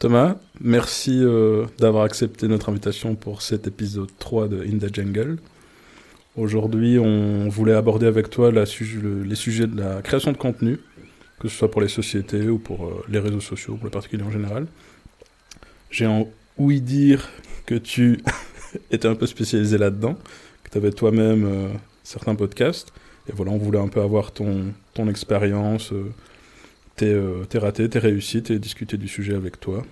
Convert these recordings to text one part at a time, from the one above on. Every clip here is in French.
Thomas, merci euh, d'avoir accepté notre invitation pour cet épisode 3 de In the Jungle. Aujourd'hui, on voulait aborder avec toi les sujets de la création de contenu, que ce soit pour les sociétés ou pour euh, les réseaux sociaux, pour les particuliers en général. J'ai ouï dire que tu étais un peu spécialisé là-dedans, que tu avais toi-même euh, certains podcasts. Et voilà, on voulait un peu avoir ton expérience, tes, euh, tes ratés, tes réussites et discuter du sujet avec toi.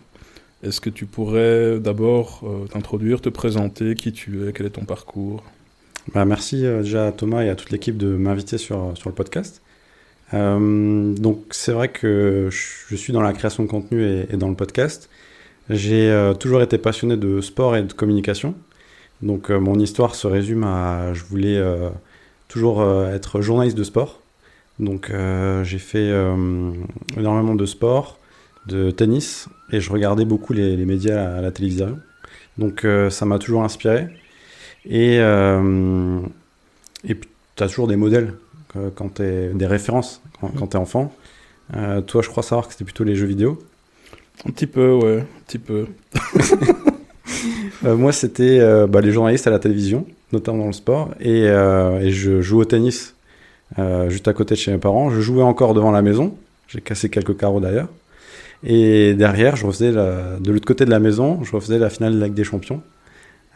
Est-ce que tu pourrais d'abord euh, t'introduire, te présenter, qui tu es, quel est ton parcours? Bah, Merci euh, déjà à Thomas et à toute l'équipe de m'inviter sur, sur le podcast. donc c'est vrai que je suis dans la création de contenu et, dans le podcast. J'ai toujours été passionné de sport et de communication. Donc mon histoire se résume à je voulais toujours être journaliste de sport. Donc euh, j'ai fait euh, énormément de sport, de tennis, et je regardais beaucoup les, médias à, la télévision. Donc euh, ça m'a toujours inspiré. Et, et puis tu as toujours des modèles quand des références quand, tu es enfant. toi, je crois savoir que c'était plutôt les jeux vidéo. Un petit peu, ouais, un petit peu. moi, c'était bah, les journalistes à la télévision, notamment dans le sport, et, et je joue au tennis euh, juste à côté de chez mes parents. Je jouais encore devant la maison. J'ai cassé quelques carreaux d'ailleurs. Et derrière, je refaisais de l'autre côté de la maison, je refaisais la finale de la Ligue des Champions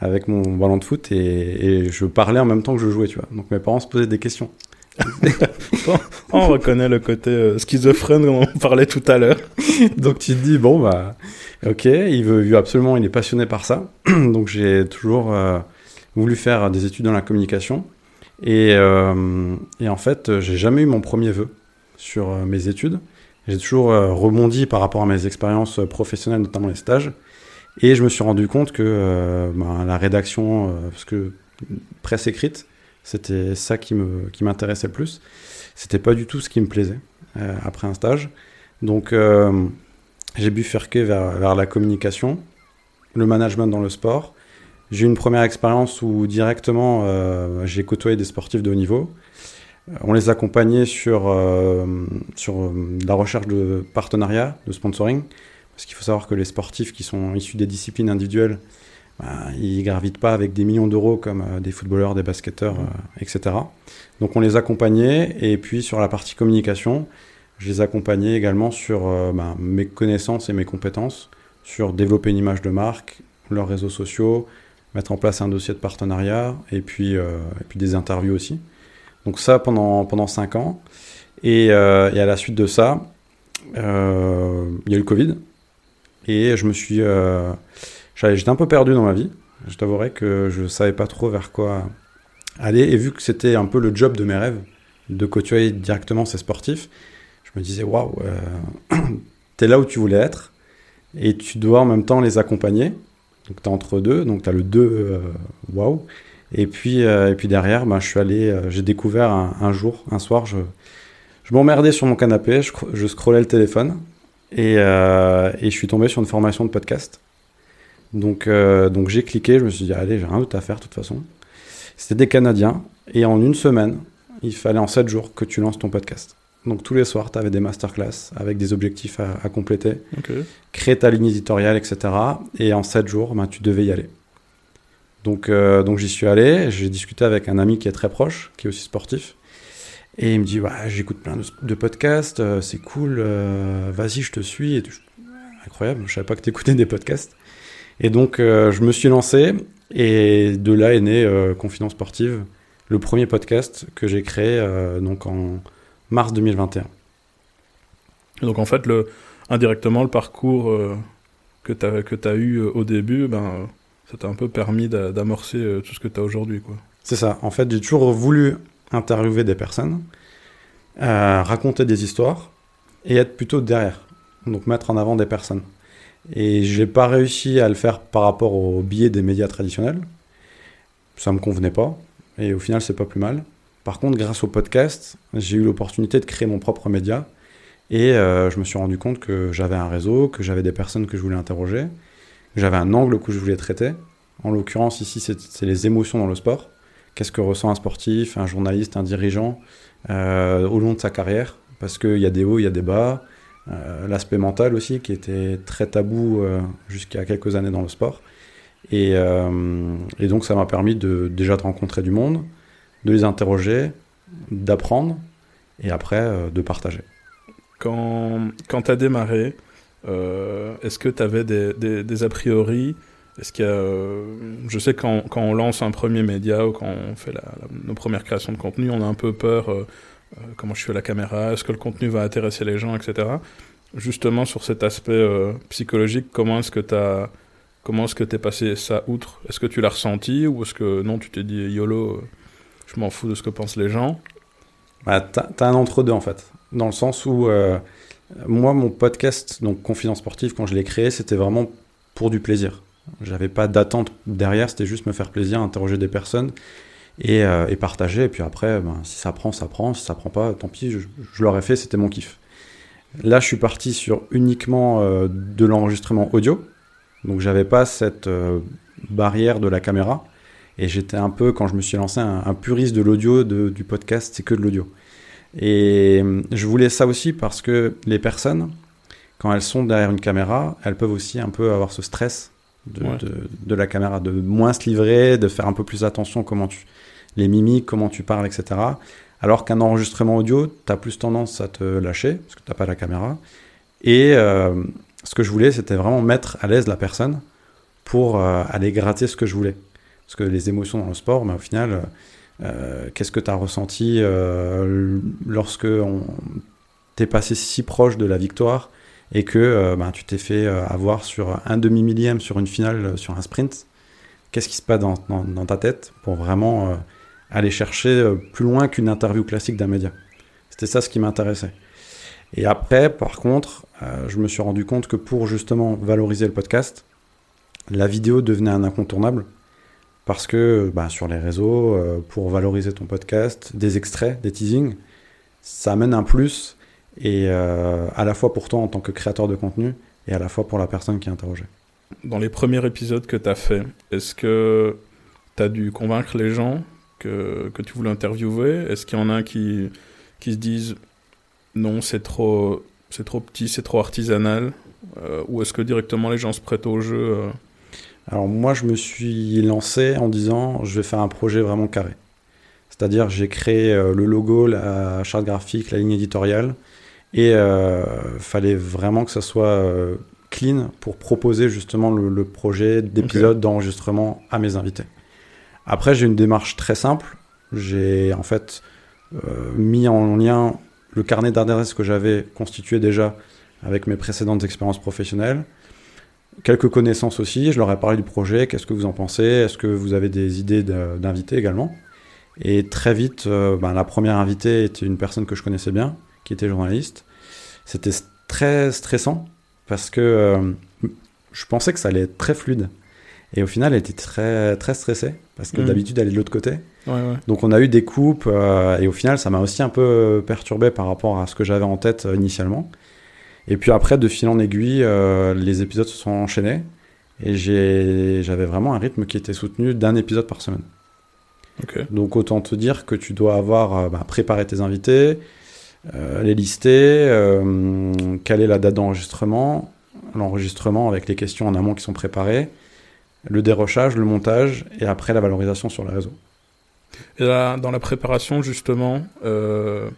avec mon ballon de foot et, je parlais en même temps que je jouais, tu vois. Donc mes parents se posaient des questions. on reconnaît le côté euh, schizophrène dont on parlait tout à l'heure. Donc tu te dis, bon, bah, ok, il veut, absolument, il est passionné par ça. Donc j'ai toujours euh, voulu faire des études dans la communication. Et, euh, et en fait, j'ai jamais eu mon premier vœu sur euh, mes études. J'ai toujours euh, rebondi par rapport à mes expériences professionnelles, notamment les stages. Et je me suis rendu compte que ben, la rédaction, parce que presse écrite, c'était ça qui me qui m'intéressait le plus. C'était pas du tout ce qui me plaisait après un stage. Donc j'ai bifurqué vers, vers la communication, le management dans le sport j'ai eu une première expérience où directement euh, j'ai côtoyé des sportifs de haut niveau. Euh, on les accompagnait sur, euh, sur la recherche de partenariats, de sponsoring. Parce qu'il faut savoir que les sportifs qui sont issus des disciplines individuelles, bah, ils gravitent pas avec des millions d'euros comme des footballeurs, des basketteurs, etc. Donc on les accompagnait. Et puis sur la partie communication, je les accompagnais également sur bah, mes connaissances et mes compétences, sur développer une image de marque, leurs réseaux sociaux, mettre en place un dossier de partenariat et puis, euh, et puis des interviews aussi. Donc ça pendant, pendant 5 ans. Et, euh, et, à la suite de ça, euh, il y a eu le Covid. Et je me suis... J'étais un peu perdu dans ma vie. Je t'avouerai que je ne savais pas trop vers quoi aller. Et vu que c'était un peu le job de mes rêves, de côtoyer directement ces sportifs, je me disais, waouh, t'es là où tu voulais être. Et tu dois en même temps les accompagner. Donc tu entre deux, donc tu as le 2, euh, waouh. Et puis, euh, et puis derrière, bah, je suis allé, euh, j'ai découvert un, jour, un soir, je, je m'emmerdais sur mon canapé, je, je scrollais le téléphone et, et, je suis tombé sur une formation de podcast. Donc, donc j'ai cliqué, je me suis dit, allez, j'ai rien d'autre à faire de toute façon. C'était des Canadiens et en une semaine, il fallait en 7 jours que tu lances ton podcast. Donc tous les soirs, tu avais des masterclass avec des objectifs à, compléter, créer ta ligne éditoriale, etc. Et en 7 jours, ben, tu devais y aller. Donc, euh, donc j'y suis allé, j'ai discuté avec un ami qui est très proche, qui est aussi sportif. Et il me dit, j'écoute plein de, podcasts, euh, c'est cool, euh, vas-y, je te suis. Et Incroyable, je savais pas que tu écoutais des podcasts. Et donc, je me suis lancé, et de là est né Confidence Sportive, le premier podcast que j'ai créé donc en mars 2021. Donc en fait, le, indirectement, le parcours euh, que tu as, que as eu euh, au début, ben, ça t'a un peu permis d'amorcer euh, tout ce que tu as aujourd'hui. quoi. C'est ça. En fait, j'ai toujours voulu interviewer des personnes, raconter des histoires et être plutôt derrière. Donc mettre en avant des personnes. Et j'ai pas réussi à le faire par rapport au biais des médias traditionnels. Ça me convenait pas. Et au final, c'est pas plus mal. Par contre, grâce au podcast, j'ai eu l'opportunité de créer mon propre média et euh, je me suis rendu compte que j'avais un réseau, que j'avais des personnes que je voulais interroger, j'avais un angle que je voulais traiter. En l'occurrence, ici, c'est les émotions dans le sport. Qu'est-ce que ressent un sportif, un journaliste, un dirigeant euh, au long de sa carrière? Parce qu'il y a des hauts, il y a des bas. l'aspect mental aussi, qui était très tabou jusqu'à quelques années dans le sport. Et, et donc ça m'a permis de déjà de rencontrer du monde, de les interroger, d'apprendre et après de partager. Quand, quand tu as démarré, est-ce que tu avais des, a priori? Est-ce qu'il euh, je sais quand, quand on lance un premier média ou quand on fait la, nos premières créations de contenu, on a un peu peur. Euh, euh, comment je fais la caméra? Est-ce que le contenu va intéresser les gens, etc. Justement sur cet aspect psychologique, comment est-ce que tu as Comment est-ce que tu es passé ça outre? Est-ce que tu l'as ressenti ou est-ce que non, tu t'es dit YOLO, je m'en fous de ce que pensent les gens bah, T'as as un entre-deux en fait, dans le sens où moi, mon podcast, donc Confidence Sportive, quand je l'ai créé, c'était vraiment pour du plaisir. J'avais pas d'attente derrière, c'était juste me faire plaisir, interroger des personnes et, euh, et partager. Et puis après, ben, si ça prend, ça prend. Si ça prend pas, tant pis, je, je l'aurais fait, c'était mon kiff. Là, je suis parti sur uniquement euh, de l'enregistrement audio. Donc, j'avais pas cette euh, barrière de la caméra. Et j'étais un peu, quand je me suis lancé, un, un puriste de l'audio, du podcast, c'est que de l'audio. Et je voulais ça aussi parce que les personnes, quand elles sont derrière une caméra, elles peuvent aussi un peu avoir ce stress de, la caméra, de moins se livrer, de faire un peu plus attention comment tu, les mimiques, comment tu parles, etc. Alors qu'un enregistrement audio, tu as plus tendance à te lâcher, parce que tu n'as pas la caméra. Et euh, ce que je voulais, c'était vraiment mettre à l'aise la personne pour euh, aller gratter ce que je voulais. Parce que les émotions dans le sport, mais au final, euh, qu'est-ce que tu as ressenti lorsque tu es passé si proche de la victoire et que euh, bah, tu t'es fait euh, avoir sur un demi millième sur une finale, euh, sur un sprint, qu'est-ce qui se passe dans, dans, ta tête pour vraiment aller chercher plus loin qu'une interview classique d'un média? C'était ça ce qui m'intéressait. Et après, par contre, je me suis rendu compte que pour justement valoriser le podcast, la vidéo devenait un incontournable parce que bah, sur les réseaux, pour valoriser ton podcast, des extraits, des teasings, ça amène un plus et euh, à la fois pour toi en tant que créateur de contenu et à la fois pour la personne qui est interrogée. Dans les premiers épisodes que tu as fait, est-ce que tu as dû convaincre les gens que, tu voulais interviewer? Est-ce qu'il y en a qui, qui se disent non, c'est trop, petit, c'est trop artisanal? Euh, Ou est-ce que directement les gens se prêtent au jeu euh? Alors moi, je me suis lancé en disant je vais faire un projet vraiment carré. C'est-à-dire j'ai créé le logo, la charte graphique, la ligne éditoriale. Et euh, fallait vraiment que ça soit euh, clean pour proposer justement le, projet d'épisode d'enregistrement à mes invités. Après, j'ai une démarche très simple. J'ai en fait euh, mis en lien le carnet d'adresses que j'avais constitué déjà avec mes précédentes expériences professionnelles. Quelques connaissances aussi, je leur ai parlé du projet, qu'est-ce que vous en pensez, est-ce que vous avez des idées d'invités également. Et très vite, ben, la première invitée était une personne que je connaissais bien, qui était journaliste. C'était très stressant parce que euh, je pensais que ça allait être très fluide. Et au final, elle était très, très stressée parce que mm. d'habitude, elle est de l'autre côté. Donc, on a eu des coupes euh, et au final, ça m'a aussi un peu perturbé par rapport à ce que j'avais en tête euh, initialement. Et puis après, de fil en aiguille, les épisodes se sont enchaînés et j'avais vraiment un rythme qui était soutenu d'un épisode par semaine. Donc, autant te dire que tu dois avoir bah, préparé tes invités, euh, les lister, euh, est la date d'enregistrement, l'enregistrement avec les questions en amont qui sont préparées, le dérochage, le montage et après la valorisation sur le réseau. Et là, dans la préparation, justement, euh,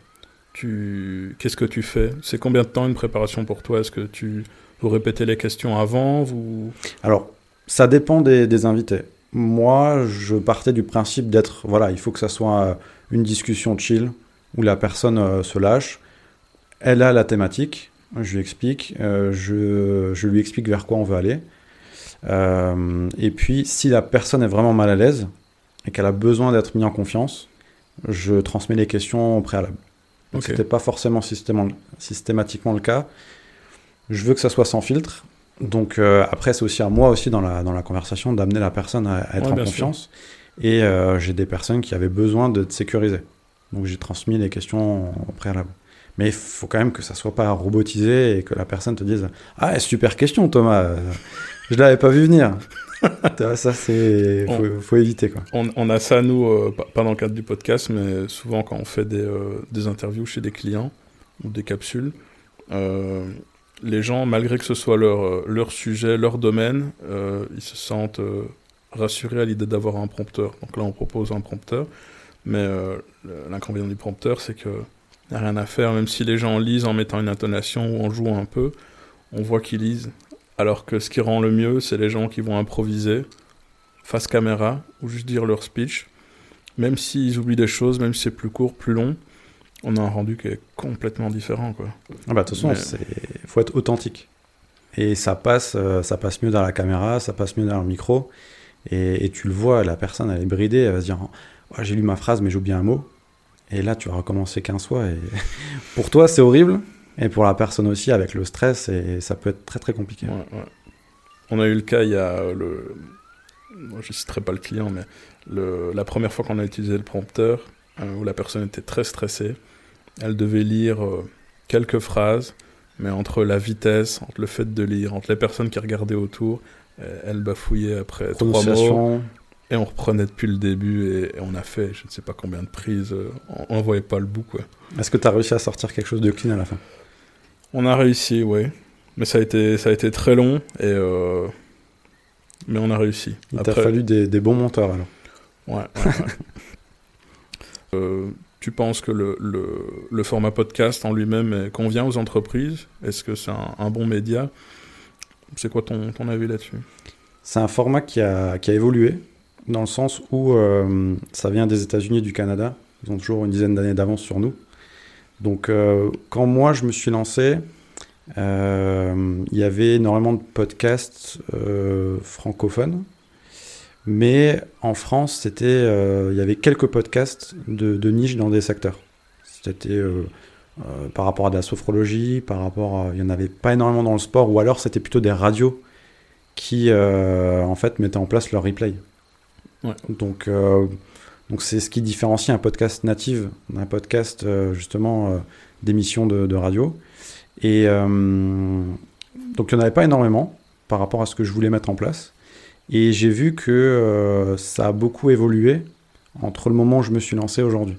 qu'est-ce que tu fais? C'est combien de temps une préparation pour toi? Est-ce que tu vous répétez les questions avant. Alors, ça dépend des, invités. Moi, je partais du principe d'être, voilà, il faut que ça soit une discussion chill, où la personne euh, se lâche. Elle a la thématique, je lui explique, euh, je, lui explique vers quoi on veut aller. Euh, et puis, si la personne est vraiment mal à l'aise et qu'elle a besoin d'être mise en confiance, je transmets les questions au préalable. Ce n'était pas forcément systématiquement le cas. Je veux que ça soit sans filtre. Donc après, c'est aussi à moi aussi dans la, dans la conversation d'amener la personne à, être en confiance. Et j'ai des personnes qui avaient besoin de sécuriser. Donc j'ai transmis les questions au préalable. Mais il faut quand même que ça soit pas robotisé et que la personne te dise Ah, super question, Thomas. Je l'avais pas vu venir. ça, c'est. Faut, faut, éviter, quoi. On, a ça, nous, euh, pas dans le cadre du podcast, mais souvent quand on fait des, euh, des, interviews chez des clients ou des capsules, euh, les gens, malgré que ce soit leur, leur sujet, leur domaine, ils se sentent rassurés à l'idée d'avoir un prompteur. Donc là, on propose un prompteur, mais l'inconvénient du prompteur, c'est que n'y a rien à faire, même si les gens lisent en mettant une intonation ou en jouant un peu, on voit qu'ils lisent. Alors que ce qui rend le mieux, c'est les gens qui vont improviser face caméra ou juste dire leur speech. Même s'ils oublient des choses, même si c'est plus court, plus long, on a un rendu qui est complètement différent. Quoi. Ah bah, de toute façon, il faut être authentique. Et ça passe, euh, ça passe mieux dans la caméra, ça passe mieux dans le micro. Et, tu le vois, la personne, elle est bridée, elle va se dire oh, J'ai lu ma phrase, mais j'ai oublié un mot. Et là, tu vas recommencer 15 fois. Et pour toi, c'est horrible. Et pour la personne aussi, avec le stress, et ça peut être très très compliqué. On a eu le cas, il y a le. Moi, je ne citerai pas le client, mais le... la première fois qu'on a utilisé le prompteur, euh, où la personne était très stressée, elle devait lire euh, quelques phrases, mais entre la vitesse, entre le fait de lire, entre les personnes qui regardaient autour, elle bafouillait après trois mots. Et on reprenait depuis le début et, on a fait je ne sais pas combien de prises. on ne voyait pas le bout. Est-ce que tu as réussi à sortir quelque chose de clean à la fin? On a réussi, oui. Mais ça a été, ça a été très long, et euh... mais on a réussi. Il t'a fallu des, des, bons monteurs alors. Ouais. euh, tu penses que le, le, le, format podcast en lui-même convient aux entreprises? Est-ce que c'est un, un, bon média? C'est quoi ton, ton avis là-dessus? C'est un format qui a, qui a évolué, dans le sens où euh, ça vient des États-Unis et du Canada. Ils ont toujours une dizaine d'années d'avance sur nous. Donc, euh, quand moi je me suis lancé, euh, il y avait énormément de podcasts francophones, mais en France, il y avait quelques podcasts de, de, niche dans des secteurs. C'était par rapport à de la sophrologie, par rapport, à, il y en avait pas énormément dans le sport, ou alors c'était plutôt des radios qui, en fait, mettaient en place leur replay. Ouais. Donc donc c'est ce qui différencie un podcast native d'un podcast justement d'émission de, de, radio. Et euh, donc il n'y en avait pas énormément par rapport à ce que je voulais mettre en place. Et j'ai vu que euh, ça a beaucoup évolué entre le moment où je me suis lancé aujourd'hui.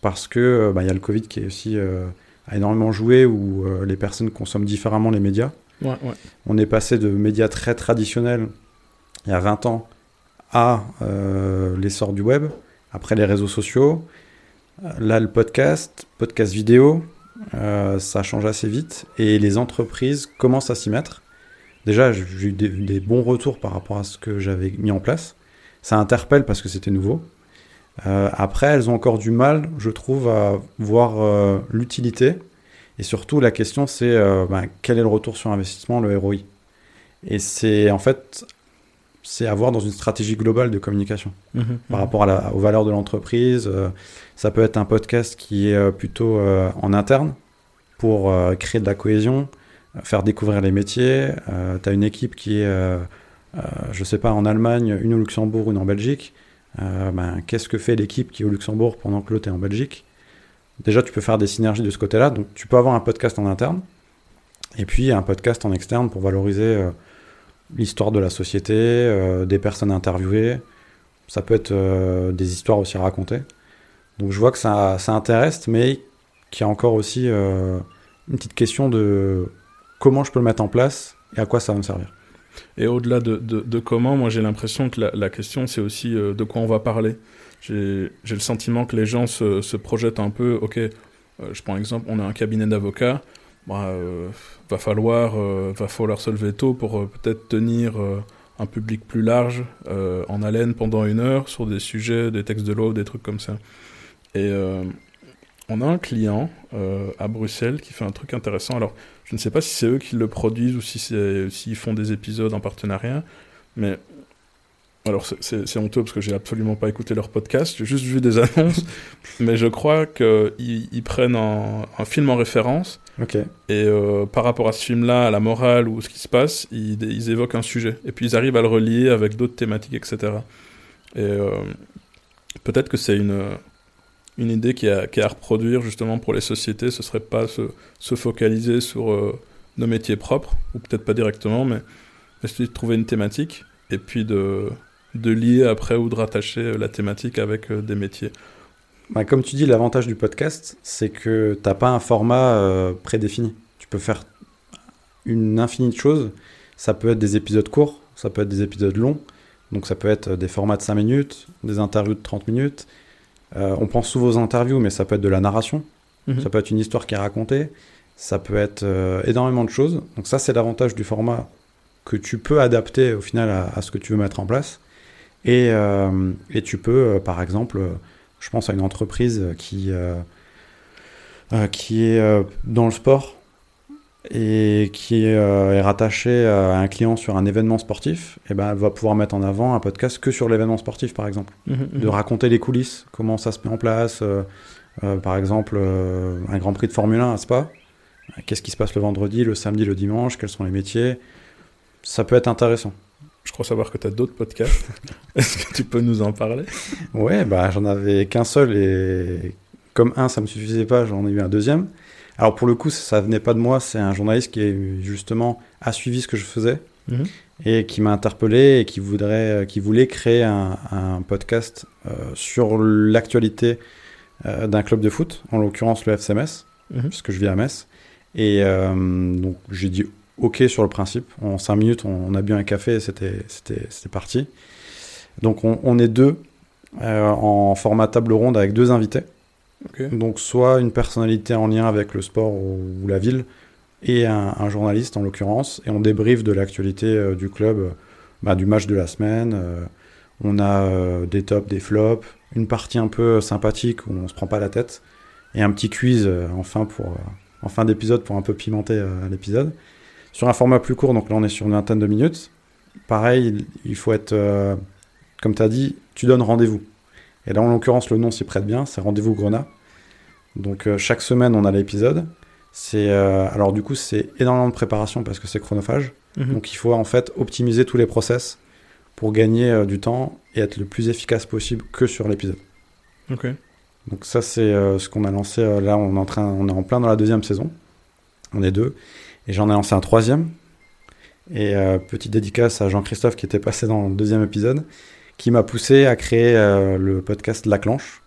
Parce que euh, bah, il y a le Covid qui est aussi a énormément joué où les personnes consomment différemment les médias. Ouais, ouais. On est passé de médias très traditionnels il y a 20 ans à l'essor du web, après les réseaux sociaux, là le podcast, podcast vidéo, euh, ça change assez vite et les entreprises commencent à s'y mettre. Déjà, j'ai eu des, bons retours par rapport à ce que j'avais mis en place. Ça interpelle parce que c'était nouveau. Euh, après, elles ont encore du mal, je trouve, à voir euh, l'utilité. Et surtout, la question, c'est ben, quel est le retour sur investissement, le ROI Et c'est en fait, c'est avoir dans une stratégie globale de communication mmh par rapport à la, aux valeurs de l'entreprise. ça peut être un podcast qui est plutôt en interne, pour euh, créer de la cohésion, faire découvrir les métiers. Euh, tu as une équipe qui est, euh, je sais pas, en Allemagne, une au Luxembourg, une en Belgique. Ben, Qu'est-ce que fait l'équipe qui est au Luxembourg pendant que l'autre est en Belgique? Déjà, tu peux faire des synergies de ce côté-là. Donc, tu peux avoir un podcast en interne et puis un podcast en externe pour valoriser l'histoire de la société, des personnes interviewées. Ça peut être des histoires aussi racontées. Donc je vois que ça, ça intéresse, mais qu'il y a encore aussi une petite question de comment je peux le mettre en place et à quoi ça va me servir. Et au-delà de, de, comment, moi j'ai l'impression que la, question c'est aussi euh, de quoi on va parler. J'ai le sentiment que les gens se, se projettent un peu, ok, euh, je prends exemple, on a un cabinet d'avocats, bah, euh, va, falloir, va falloir se lever tôt pour peut-être tenir un public plus large en haleine pendant une heure sur des sujets, des textes de loi, des trucs comme ça. Et on a un client euh, à Bruxelles qui fait un truc intéressant. Alors, je ne sais pas si c'est eux qui le produisent ou si s'ils font des épisodes en partenariat, mais alors c'est honteux parce que j'ai absolument pas écouté leur podcast, j'ai juste vu des annonces, mais je crois qu'ils ils prennent un, film en référence. Et euh, par rapport à ce film-là, à la morale ou ce qui se passe, ils, ils, évoquent un sujet. Et puis ils arrivent à le relier avec d'autres thématiques, etc. Et euh, peut-être que c'est une une idée qui est, à, reproduire justement pour les sociétés, ce serait pas se, se focaliser sur euh, nos métiers propres, ou peut-être pas directement, mais essayer de trouver une thématique et puis de, de lier après ou de rattacher euh, la thématique avec euh, des métiers. Bah, comme tu dis, l'avantage du podcast, c'est que tu n'as pas un format prédéfini. Tu peux faire une infinie de choses. Ça peut être des épisodes courts, ça peut être des épisodes longs. Donc ça peut être des formats de 5 minutes, des interviews de 30 minutes. Euh, on pense souvent aux interviews, mais ça peut être de la narration. Mhm. Ça peut être une histoire qui est racontée. Ça peut être euh, énormément de choses. Donc ça, c'est l'avantage du format que tu peux adapter au final à, à ce que tu veux mettre en place. Et, euh, et tu peux, euh, par exemple, euh, je pense à une entreprise qui, qui est dans le sport et qui est rattachée à un client sur un événement sportif, et ben, elle va pouvoir mettre en avant un podcast que sur l'événement sportif, par exemple Mhm, de mhm. raconter les coulisses, comment ça se met en place. euh, par exemple, euh, un Grand Prix de Formule 1 à Spa. Qu'est-ce qui se passe le vendredi, le samedi, le dimanche? Quels sont les métiers? Ça peut être intéressant. Je crois savoir que tu as d'autres podcasts. Est-ce que tu peux nous en parler? Ouais, bah j'en avais qu'un seul et comme un ça me suffisait pas, j'en ai eu un deuxième. Alors pour le coup, ça venait pas de moi, c'est un journaliste qui justement a suivi ce que je faisais Mhm. et qui m'a interpellé et qui voudrait, qui voulait créer un, un podcast euh, sur l'actualité euh, d'un club de foot, en l'occurrence le FCMS, Mhm. puisque je vis à Metz. Et euh, donc j'ai dit OK sur le principe. En cinq minutes, on, on a bu un café et c'était parti. Donc on, on est deux euh, en format table ronde avec deux invités. Donc soit une personnalité en lien avec le sport ou, ou la ville et un, un journaliste en l'occurrence. Et on débriefe de l'actualité euh, du club, bah, du match de la semaine. euh, on a des tops, des flops, une partie un peu sympathique où on se prend pas la tête et un petit quiz en fin pour en fin d'épisode pour un peu pimenter l'épisode. Sur un format plus court, donc là on est sur une vingtaine de minutes. Pareil, il- faut être, euh, comme tu as dit, tu donnes rendez-vous. Et là en l'occurrence le nom s'y prête bien, c'est Rendez-vous Grenat. Donc euh, chaque semaine on a l'épisode. C'est euh, alors du coup c'est énormément de préparation parce que c'est chronophage. Mhm. Donc il faut en fait optimiser tous les process pour gagner du temps et être le plus efficace possible que sur l'épisode. Ok. Donc ça c'est ce qu'on a lancé. là on est en train, on est en plein dans la deuxième saison. On est deux et j'en ai lancé un troisième. Et euh, petite dédicace à Jean-Christophe qui était passé dans le deuxième épisode, qui m'a poussé à créer euh, le podcast La Clanche.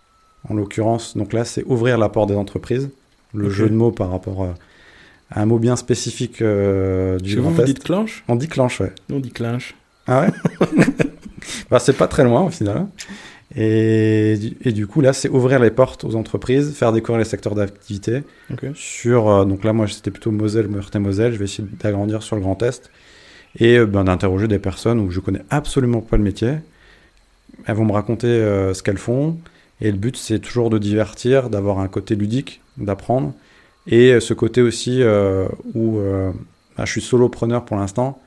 En l'occurrence, donc là c'est ouvrir la porte des entreprises. Le jeu de mots par rapport euh, à un mot bien spécifique du vous, Grand vous Est. dites clanche? On dit clanche, ouais. On dit clinche. Ah ouais? Bah, C'est pas très loin au final. Et, du- et du coup, là, c'est ouvrir les portes aux entreprises, faire découvrir les secteurs d'activité. Sur, euh, donc là, moi, c'était plutôt Moselle, Meurthe et Moselle. Je vais essayer d'agrandir sur le Grand Est et euh, ben, d'interroger des personnes où je connais absolument pas le métier. Elles vont me raconter euh, ce qu'elles font. Et le but, c'est toujours de divertir, d'avoir un côté ludique, d'apprendre. Et ce côté aussi où bah, je suis solopreneur pour l'instant,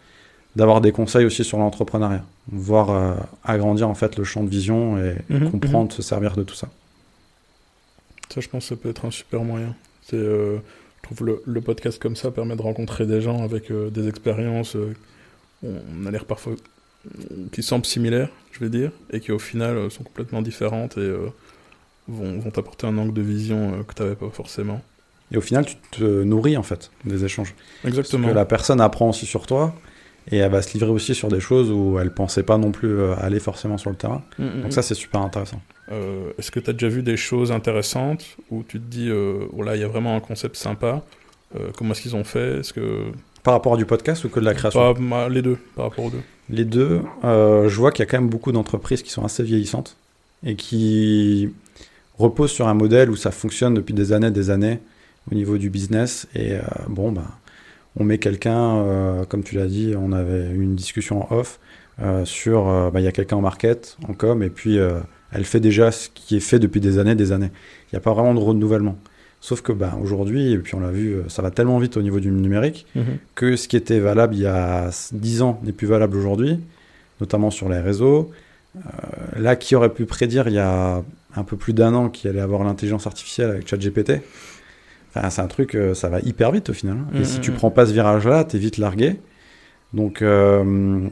d'avoir des conseils aussi sur l'entrepreneuriat. Voir euh, agrandir en fait le champ de vision et Mhm, comprendre, se servir de tout ça. Ça, je pense que ça peut être un super moyen. C'est, euh, je trouve le, le podcast comme ça permet de rencontrer des gens avec euh, des expériences. on a l'air parfois qui semblent similaires, je vais dire, et qui au final sont complètement différentes et vont, vont t'apporter un angle de vision que tu n'avais pas forcément. Et au final, tu te nourris en fait des échanges. Exactement. Parce que la personne apprend aussi sur toi et elle va se livrer aussi sur des choses où elle pensait pas non plus euh, aller forcément sur le terrain. Mm, mm, Donc ça, c'est super intéressant. Euh, Est-ce que tu as déjà vu des choses intéressantes où tu te dis, euh, voilà, il y a vraiment un concept sympa euh, Comment est-ce qu'ils ont fait? Est-ce que Par rapport à du podcast ou que de la création? Les deux, par rapport aux deux. Les deux, euh, je vois qu'il y a quand même beaucoup d'entreprises qui sont assez vieillissantes et qui reposent sur un modèle où ça fonctionne depuis des années des années au niveau du business. Et euh, bon, bah, on met quelqu'un, euh, comme tu l'as dit, on avait eu une discussion en off euh, sur, euh, bah, il y a quelqu'un en market, en com, et puis elle fait déjà ce qui est fait depuis des années des années. Il n'y a pas vraiment de renouvellement. Sauf que bah, aujourd'hui, et puis on l'a vu, ça va tellement vite au niveau du numérique que ce qui était valable il y a 10 ans n'est plus valable aujourd'hui, notamment sur les réseaux. Là, qui aurait pu prédire il y a un peu plus d'un an qu'il allait avoir l'intelligence artificielle avec ChatGPT? Enfin, c'est un truc, euh, ça va hyper vite au final. hein. Et si tu mhm. prends pas ce virage-là, t'es vite largué. Donc, euh,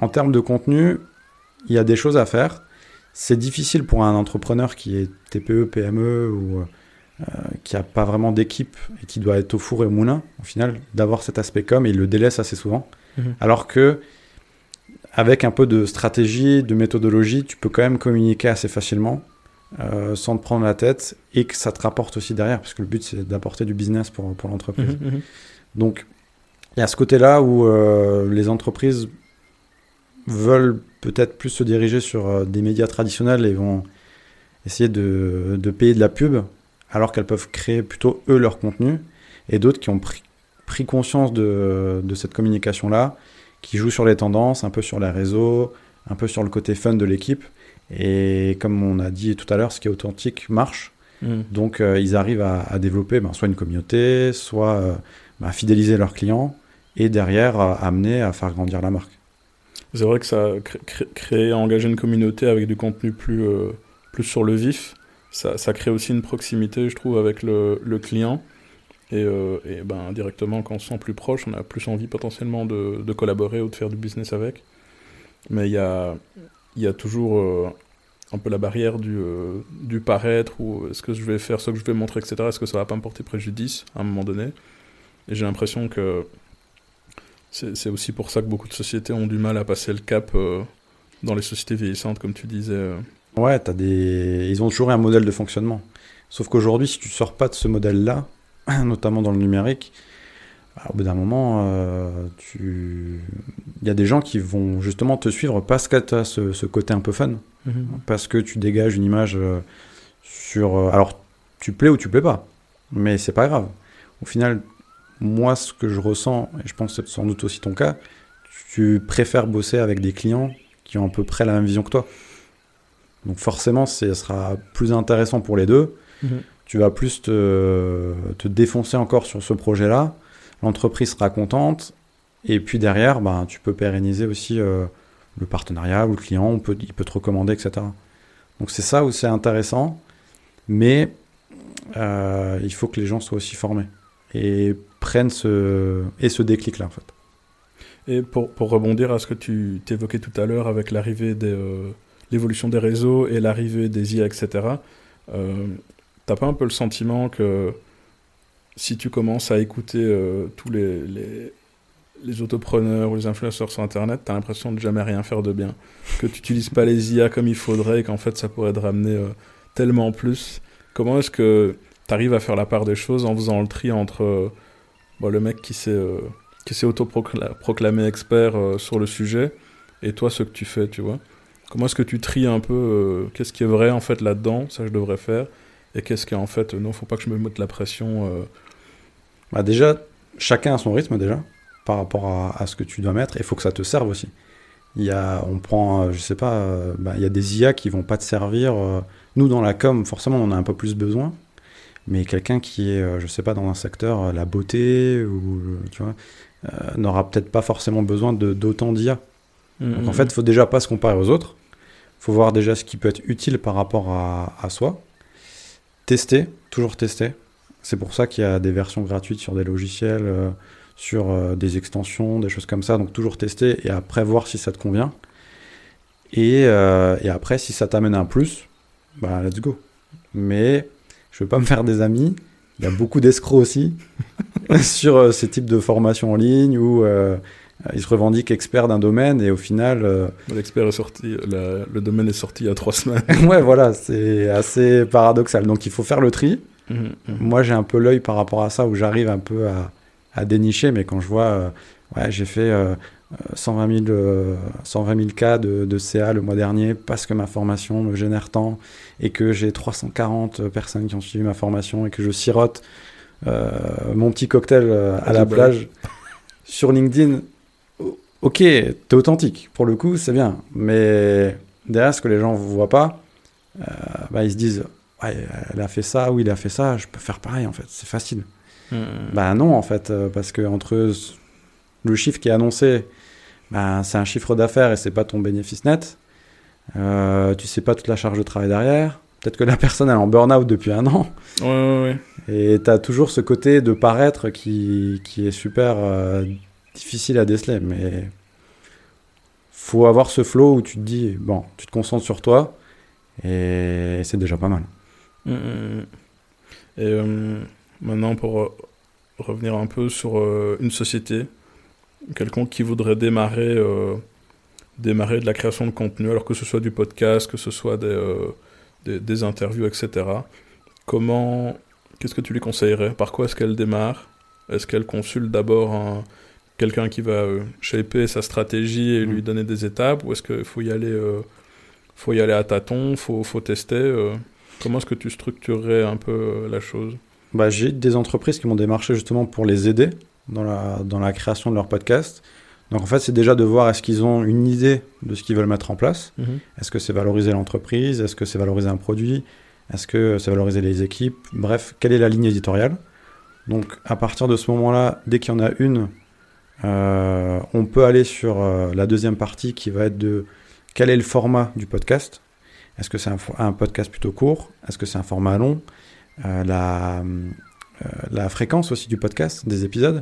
en termes de contenu, il y a des choses à faire. C'est difficile pour un entrepreneur qui est TPE, PME ou euh, qui a pas vraiment d'équipe et qui doit être au four et au moulin, au final, d'avoir cet aspect com et il le délaisse assez souvent. Mhm. Alors que, avec un peu de stratégie, de méthodologie, tu peux quand même communiquer assez facilement euh, sans te prendre la tête et que ça te rapporte aussi derrière, parce que le but c'est d'apporter du business pour, pour l'entreprise. Mhm, mhm. Donc il y a ce côté-là où euh, les entreprises veulent peut-être plus se diriger sur euh, des médias traditionnels et vont essayer de, de payer de la pub, alors qu'elles peuvent créer plutôt eux leur contenu, et d'autres qui ont pris, pris conscience de, de cette communication-là, qui jouent sur les tendances, un peu sur les réseaux, un peu sur le côté fun de l'équipe. Et comme on a dit tout à l'heure, ce qui est authentique marche. Mhm. Donc euh, ils arrivent à, à développer ben, soit une communauté, soit euh, ben, fidéliser leurs clients, et derrière euh, amener à faire grandir la marque. C'est vrai que ça cré- cré- créer, engager une communauté avec du contenu plus, euh, plus sur le vif, ça, ça crée aussi une proximité, je trouve, avec le, le client. Et, euh, et ben, directement, quand on se sent plus proche, on a plus envie potentiellement de, de collaborer ou de faire du business avec. Mais il y a, il y a toujours euh, un peu la barrière du, euh, du paraître, ou est-ce que je vais faire ce que je vais montrer, etc. Est-ce que ça va pas me porter préjudice à un moment donné? Et j'ai l'impression que c'est aussi pour ça que beaucoup de sociétés ont du mal à passer le cap euh, dans les sociétés vieillissantes, comme tu disais. euh. Ouais, t'as des... ils ont toujours un modèle de fonctionnement. Sauf qu'aujourd'hui, si tu sors pas de ce modèle-là, notamment dans le numérique, bah, au bout d'un moment, euh, tu... il y a des gens qui vont justement te suivre parce que tu as ce, ce côté un peu fun, parce que tu dégages une image euh, sur... euh, alors, tu plais ou tu plais pas, mais c'est pas grave. Au final, moi, ce que je ressens, et je pense que c'est sans doute aussi ton cas, tu préfères bosser avec des clients qui ont à peu près la même vision que toi. Donc forcément, ce sera plus intéressant pour les deux. Tu vas plus te, te défoncer encore sur ce projet-là. L'entreprise sera contente. Et puis derrière, ben, tu peux pérenniser aussi euh, le partenariat ou le client. Il peut te recommander, etc. Donc c'est ça où c'est intéressant. Mais euh, il faut que les gens soient aussi formés. Et prennent ce, déclic-là. Et pour, rebondir à ce que tu t'évoquais tout à l'heure avec l'arrivée des, euh, l'évolution des réseaux et l'arrivée des IA, etc., t'as pas un peu le sentiment que si tu commences à écouter euh, tous les, les, les autopreneurs ou les influenceurs sur Internet, t'as l'impression de jamais rien faire de bien, que tu n'utilises pas les IA comme il faudrait et qu'en fait ça pourrait te ramener euh, tellement plus. Comment est-ce que t'arrives à faire la part des choses en faisant le tri entre euh, bon, le mec qui s'est qui autoproclamé expert sur le sujet et toi ce que tu fais, tu vois? Comment est-ce que tu tries un peu qu'est-ce qui est vrai en fait là-dedans, ça je devrais faire, et qu'est-ce qui en fait non, faut pas que je me mette la pression. euh, Bah déjà, chacun a son rythme déjà par rapport à, à ce que tu dois mettre. Il faut que ça te serve aussi. Il y a, on prend, euh, je sais pas, euh, bah, il y a des IA qui vont pas te servir. nous dans la com, forcément, on en a un peu plus besoin. Mais quelqu'un qui est, je sais pas, dans un secteur, la beauté ou tu vois, euh, n'aura peut-être pas forcément besoin de d'autant d'IA. Donc en fait, il faut déjà pas se comparer aux autres. Il faut voir déjà ce qui peut être utile par rapport à, à soi. Tester, toujours tester. C'est pour ça qu'il y a des versions gratuites sur des logiciels, euh, sur euh, des extensions, des choses comme ça. Donc toujours tester et après voir si ça te convient. Et, euh, après, si ça t'amène un plus, bah let's go. Mais je veux pas me faire des amis. Il y a beaucoup d'escrocs aussi sur ces types de formations en ligne où ils se revendiquent experts d'un domaine et au final, euh, L'expert est sorti, la- le domaine est sorti il y a trois semaines. ouais, voilà, c'est assez paradoxal. Donc il faut faire le tri. Moi, j'ai un peu l'œil par rapport à ça où j'arrive un peu à, à dénicher, mais quand je vois, euh, ouais, j'ai fait euh, euh, 120 000, euh, 120 000 cas de, de CA le mois dernier parce que ma formation me génère tant et que j'ai 340 personnes qui ont suivi ma formation et que je sirote euh, mon petit cocktail euh, à la plage sur LinkedIn. Ok, t'es authentique, pour le coup, c'est bien, mais derrière, ce que les gens ne voient pas, euh, bah, ils se disent Ouais, elle a fait ça, ou il a fait ça, je peux faire pareil en fait, c'est facile. Bah non en fait, euh, parce que entre le chiffre qui est annoncé, bah, c'est un chiffre d'affaires et c'est pas ton bénéfice net. Euh, tu sais pas toute la charge de travail derrière. Peut-être que la personne elle est en burn-out depuis un an. Ouais, ouais, ouais. Et tu as toujours ce côté de paraître qui, qui est super euh, difficile à déceler. Mais faut avoir ce flow où tu te dis, bon, tu te concentres sur toi et c'est déjà pas mal. Mm, mm, mm. Et euh, maintenant, pour revenir un peu sur euh, une société, quelqu'un qui voudrait démarrer, euh, démarrer de la création de contenu, alors que ce soit du podcast, que ce soit des, des, des interviews, etc. Comment, qu'est-ce que tu lui conseillerais? Par quoi est-ce qu'elle démarre? Est-ce qu'elle consulte d'abord un, quelqu'un qui va euh, shaper sa stratégie et lui Mm. donner des étapes Ou est-ce qu'il faut y aller, euh, faut y aller à tâtons, faut, faut tester euh, Comment est-ce que tu structurerais un peu euh, la chose? Bah, j'ai des entreprises qui m'ont démarché justement pour les aider dans la, dans la création de leur podcast. Donc en fait, c'est déjà de voir est-ce qu'ils ont une idée de ce qu'ils veulent mettre en place. Est-ce que c'est valoriser l'entreprise? Est-ce que c'est valoriser un produit? Est-ce que c'est valoriser les équipes? Bref, quelle est la ligne éditoriale? Donc à partir de ce moment-là, dès qu'il y en a une, euh, on peut aller sur euh, la deuxième partie qui va être de quel est le format du podcast Est-ce que c'est un, podcast plutôt court? Est-ce que c'est un format long? Euh, la, la fréquence aussi du podcast, des épisodes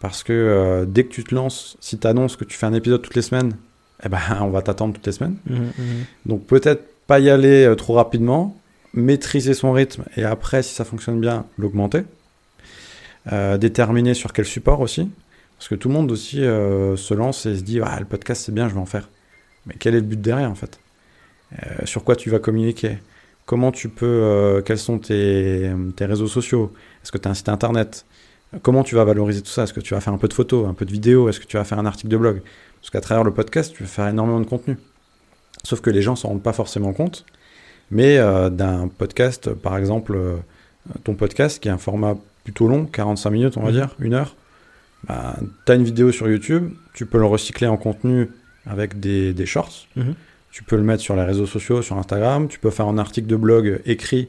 parce que dès que tu te lances, si tu annonces que tu fais un épisode toutes les semaines, eh ben, on va t'attendre toutes les semaines. Donc peut-être pas y aller trop rapidement, maîtriser son rythme et après, si ça fonctionne bien, l'augmenter. Déterminer sur quel support aussi. Parce que tout le monde aussi euh, se lance et se dit ah, le podcast c'est bien, je vais en faire. Mais quel est le but derrière en fait? Euh, Sur quoi tu vas communiquer? Comment tu peux. euh, quels sont tes, tes réseaux sociaux? Est-ce que tu as un site internet? Comment tu vas valoriser tout ça? Est-ce que tu vas faire un peu de photos, un peu de vidéos? Est-ce que tu vas faire un article de blog? Parce qu'à travers le podcast, tu vas faire énormément de contenu. Sauf que les gens s'en rendent pas forcément compte. Mais d'un podcast, par exemple, ton podcast qui est un format plutôt long, 45 minutes, on va Mhm. dire, une heure, bah, tu as une vidéo sur YouTube, tu peux le recycler en contenu avec des, des shorts. Mhm. Tu peux le mettre sur les réseaux sociaux, sur Instagram. Tu peux faire un article de blog écrit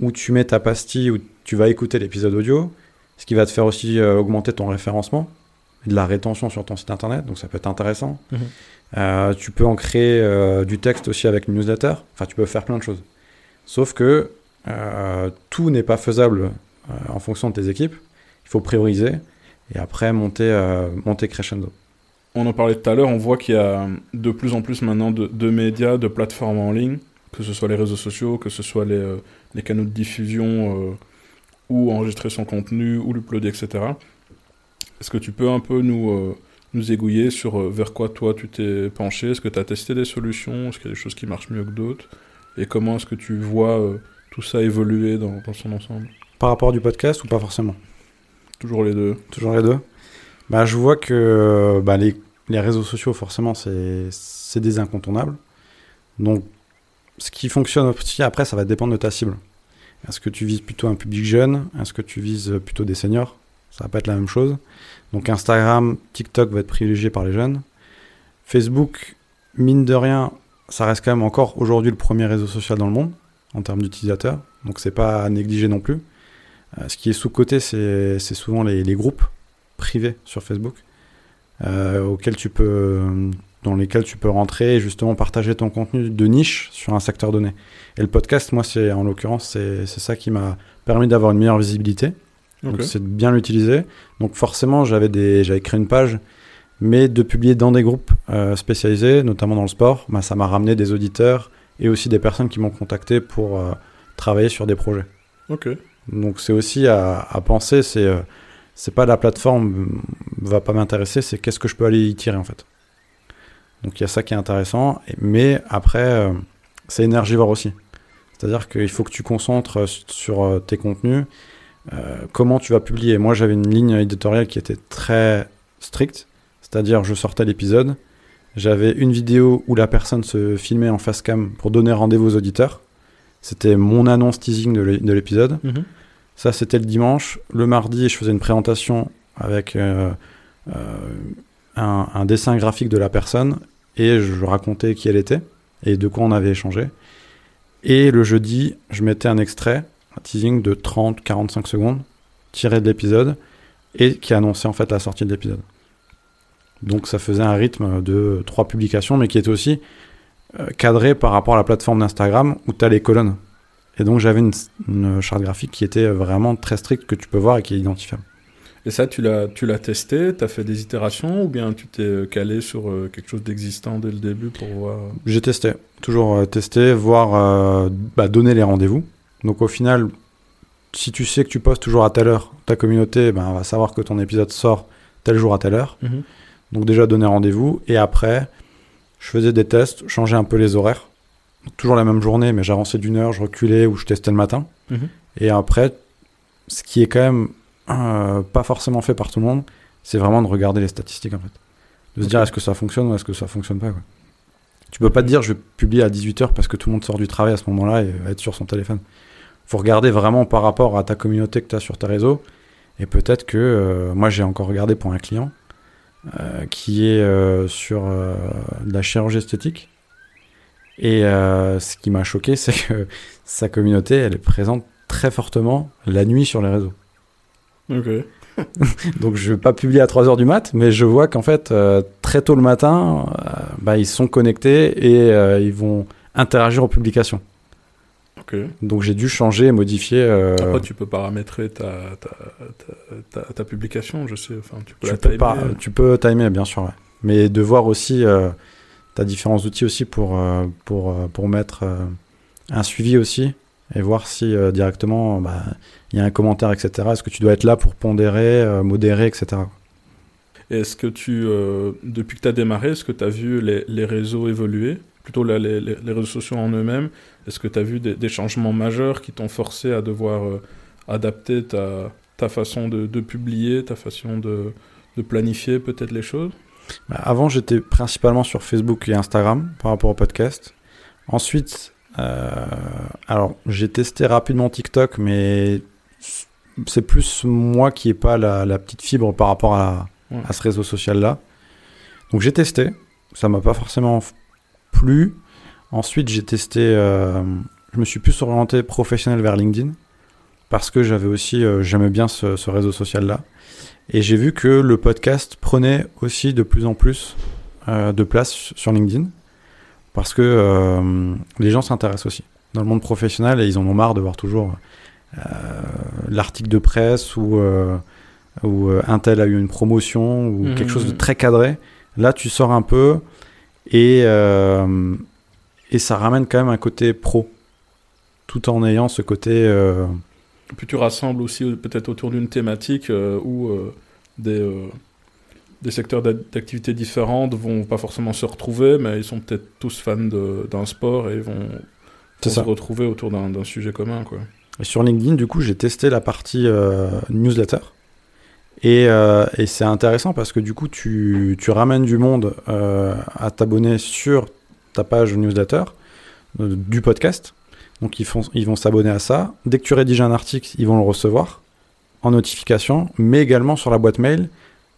où tu mets ta pastille, où tu vas écouter l'épisode audio, ce qui va te faire aussi euh, augmenter ton référencement et de la rétention sur ton site internet, donc ça peut être intéressant. Mhm. Euh, tu peux en créer euh, du texte aussi avec une newsletter, enfin tu peux faire plein de choses. Sauf que tout n'est pas faisable en fonction de tes équipes, il faut prioriser et après monter, euh, monter crescendo. On en parlait tout à l'heure, on voit qu'il y a de plus en plus maintenant de, de médias, de plateformes en ligne, que ce soit les réseaux sociaux, que ce soit les, euh, les canaux de diffusion, euh, ou enregistrer son contenu, ou l'uploader, etc. Est-ce que tu peux un peu nous, euh, nous aiguiller sur vers quoi toi tu t'es penché? Est-ce que tu as testé des solutions? Est-ce qu'il y a des choses qui marchent mieux que d'autres? Et comment est-ce que tu vois tout ça évoluer dans, dans son ensemble? Par rapport du podcast ou pas forcément? Toujours les deux. Toujours les deux bah, Je vois que bah, les, les réseaux sociaux, forcément, c'est des incontournables. Donc, ce qui fonctionne aussi, après, ça va dépendre de ta cible. Est-ce que tu vises plutôt un public jeune? Est-ce que tu vises plutôt des seniors? Ça va pas être la même chose. Donc, Instagram, TikTok va être privilégié par les jeunes. Facebook, mine de rien, ça reste quand même encore aujourd'hui le premier réseau social dans le monde en termes d'utilisateurs. Donc, c'est pas à négliger non plus. Euh, ce qui est sous-côté, c'est souvent les, les groupes privés sur Facebook euh, auxquels tu peux, dans lesquels tu peux rentrer et justement partager ton contenu de niche sur un secteur donné. Et le podcast, moi, c'est en l'occurrence, c'est ça qui m'a permis d'avoir une meilleure visibilité. Donc c'est de bien l'utiliser. Donc forcément, j'avais créé une page, mais de publier dans des groupes euh, spécialisés, notamment dans le sport, bah, ça m'a ramené des auditeurs et aussi des personnes qui m'ont contacté pour euh, travailler sur des projets. Ok. Donc c'est aussi à, penser, c'est euh, c'est pas la plateforme va pas m'intéresser, c'est qu'est-ce que je peux aller y tirer en fait. Donc il y a ça qui est intéressant, mais après euh, c'est énergivore aussi. C'est-à-dire qu'il faut que tu concentres euh, sur tes contenus, comment tu vas publier. Moi j'avais une ligne éditoriale qui était très stricte, c'est-à-dire je sortais l'épisode, j'avais une vidéo où la personne se filmait en face cam pour donner rendez-vous aux auditeurs. C'était mon annonce teasing de l'é- de l'épisode. Mhm. Ça, c'était le dimanche. Le mardi, je faisais une présentation avec euh, euh, un, un dessin graphique de la personne et je racontais qui elle était et de quoi on avait échangé. Et le jeudi, je mettais un extrait, un teasing de 30-45 secondes tiré de l'épisode et qui annonçait en fait la sortie de l'épisode. Donc ça faisait un rythme de trois publications, mais qui était aussi cadré par rapport à la plateforme d'Instagram où tu as les colonnes. Et donc j'avais une, une charte graphique qui était vraiment très stricte que tu peux voir et qui est identifiable. Et ça, tu l'as, tu l'as testé, tu as fait des itérations ou bien tu t'es euh, calé sur euh, quelque chose d'existant dès le début pour voir? Euh, J'ai testé, toujours euh, testé, voir, euh, bah, donner les rendez-vous. Donc au final, si tu sais que tu postes toujours à telle heure, ta communauté ben, va savoir que ton épisode sort tel jour à telle heure. Donc déjà donner rendez-vous. Et après, je faisais des tests, changer un peu les horaires. toujours la même journée, mais j'avançais d'une heure, je reculais ou je testais le matin. Mhm. Et après, ce qui est quand même euh, pas forcément fait par tout le monde, c'est vraiment de regarder les statistiques en fait. De se dire est-ce que ça fonctionne ou est-ce que ça fonctionne pas. Quoi. Tu peux pas te dire je vais publier à 18h parce que tout le monde sort du travail à ce moment-là et va être sur son téléphone. faut regarder vraiment par rapport à ta communauté que tu as sur tes réseaux. Et peut-être que euh, moi j'ai encore regardé pour un client euh, qui est euh, sur euh, de la chirurgie esthétique. Et euh, ce qui m'a choqué, c'est que sa communauté, elle est présente très fortement la nuit sur les réseaux. Ok. Donc je vais pas publier à 3h du mat, mais je vois qu'en fait, euh, très tôt le matin, bah, ils sont connectés et euh, ils vont interagir aux publications. Donc j'ai dû changer et modifier. euh, Après, tu peux paramétrer ta, ta, ta, ta, ta publication, je sais. Enfin, tu peux tu, la peux timer. pas, tu peux timer, bien sûr, ouais. mais de voir aussi, euh, tu as différents outils aussi pour, euh, pour, euh, pour mettre un suivi aussi et voir si directement bah, il y a un commentaire, etc. Est-ce que tu dois être là pour pondérer, modérer, etc. Et Est-ce que tu, depuis que tu as démarré, est-ce que tu as vu les, les réseaux évoluer? Plutôt la- les, les- réseaux sociaux en eux-mêmes Est-ce que tu as vu des, des changements majeurs qui t'ont forcé à devoir euh, adapter ta, ta façon de, de publier, ta façon de, de planifier peut-être les choses? Bah, Avant, j'étais principalement sur Facebook et Instagram par rapport au podcast. Ensuite, euh, alors j'ai testé rapidement TikTok, mais c'est plus moi qui n'ai pas la, la petite fibre par rapport à, Ouais. à ce réseau social-là. Donc j'ai testé, ça m'a pas forcément plu. Ensuite, j'ai testé, euh, je me suis plus orienté professionnel vers LinkedIn parce que j'avais aussi, euh, j'aimais bien ce, ce réseau social-là. Et j'ai vu que le podcast prenait aussi de plus en plus euh, de place sur LinkedIn parce que les gens s'intéressent aussi dans le monde professionnel et ils en ont marre de voir toujours l'article de presse ou, ou un tel a eu une promotion ou Mhm. quelque chose de très cadré. Là, tu sors un peu et, euh, et ça ramène quand même un côté pro tout en ayant ce côté. euh, Puis tu rassembles aussi euh, peut-être autour d'une thématique euh, où des, des secteurs d'ac- d'activité différentes vont pas forcément se retrouver, mais ils sont peut-être tous fans d'un sport et ils vont, vont se retrouver autour d'un sujet commun. Quoi. Et sur LinkedIn, du coup, j'ai testé la partie newsletter. Et, euh, et c'est intéressant parce que du coup, tu, tu ramènes du monde euh, à t'abonner sur ta page newsletter euh, du podcast. Donc, ils, font, ils vont s'abonner à ça. Dès que tu rédiges un article, ils vont le recevoir en notification, mais également sur la boîte mail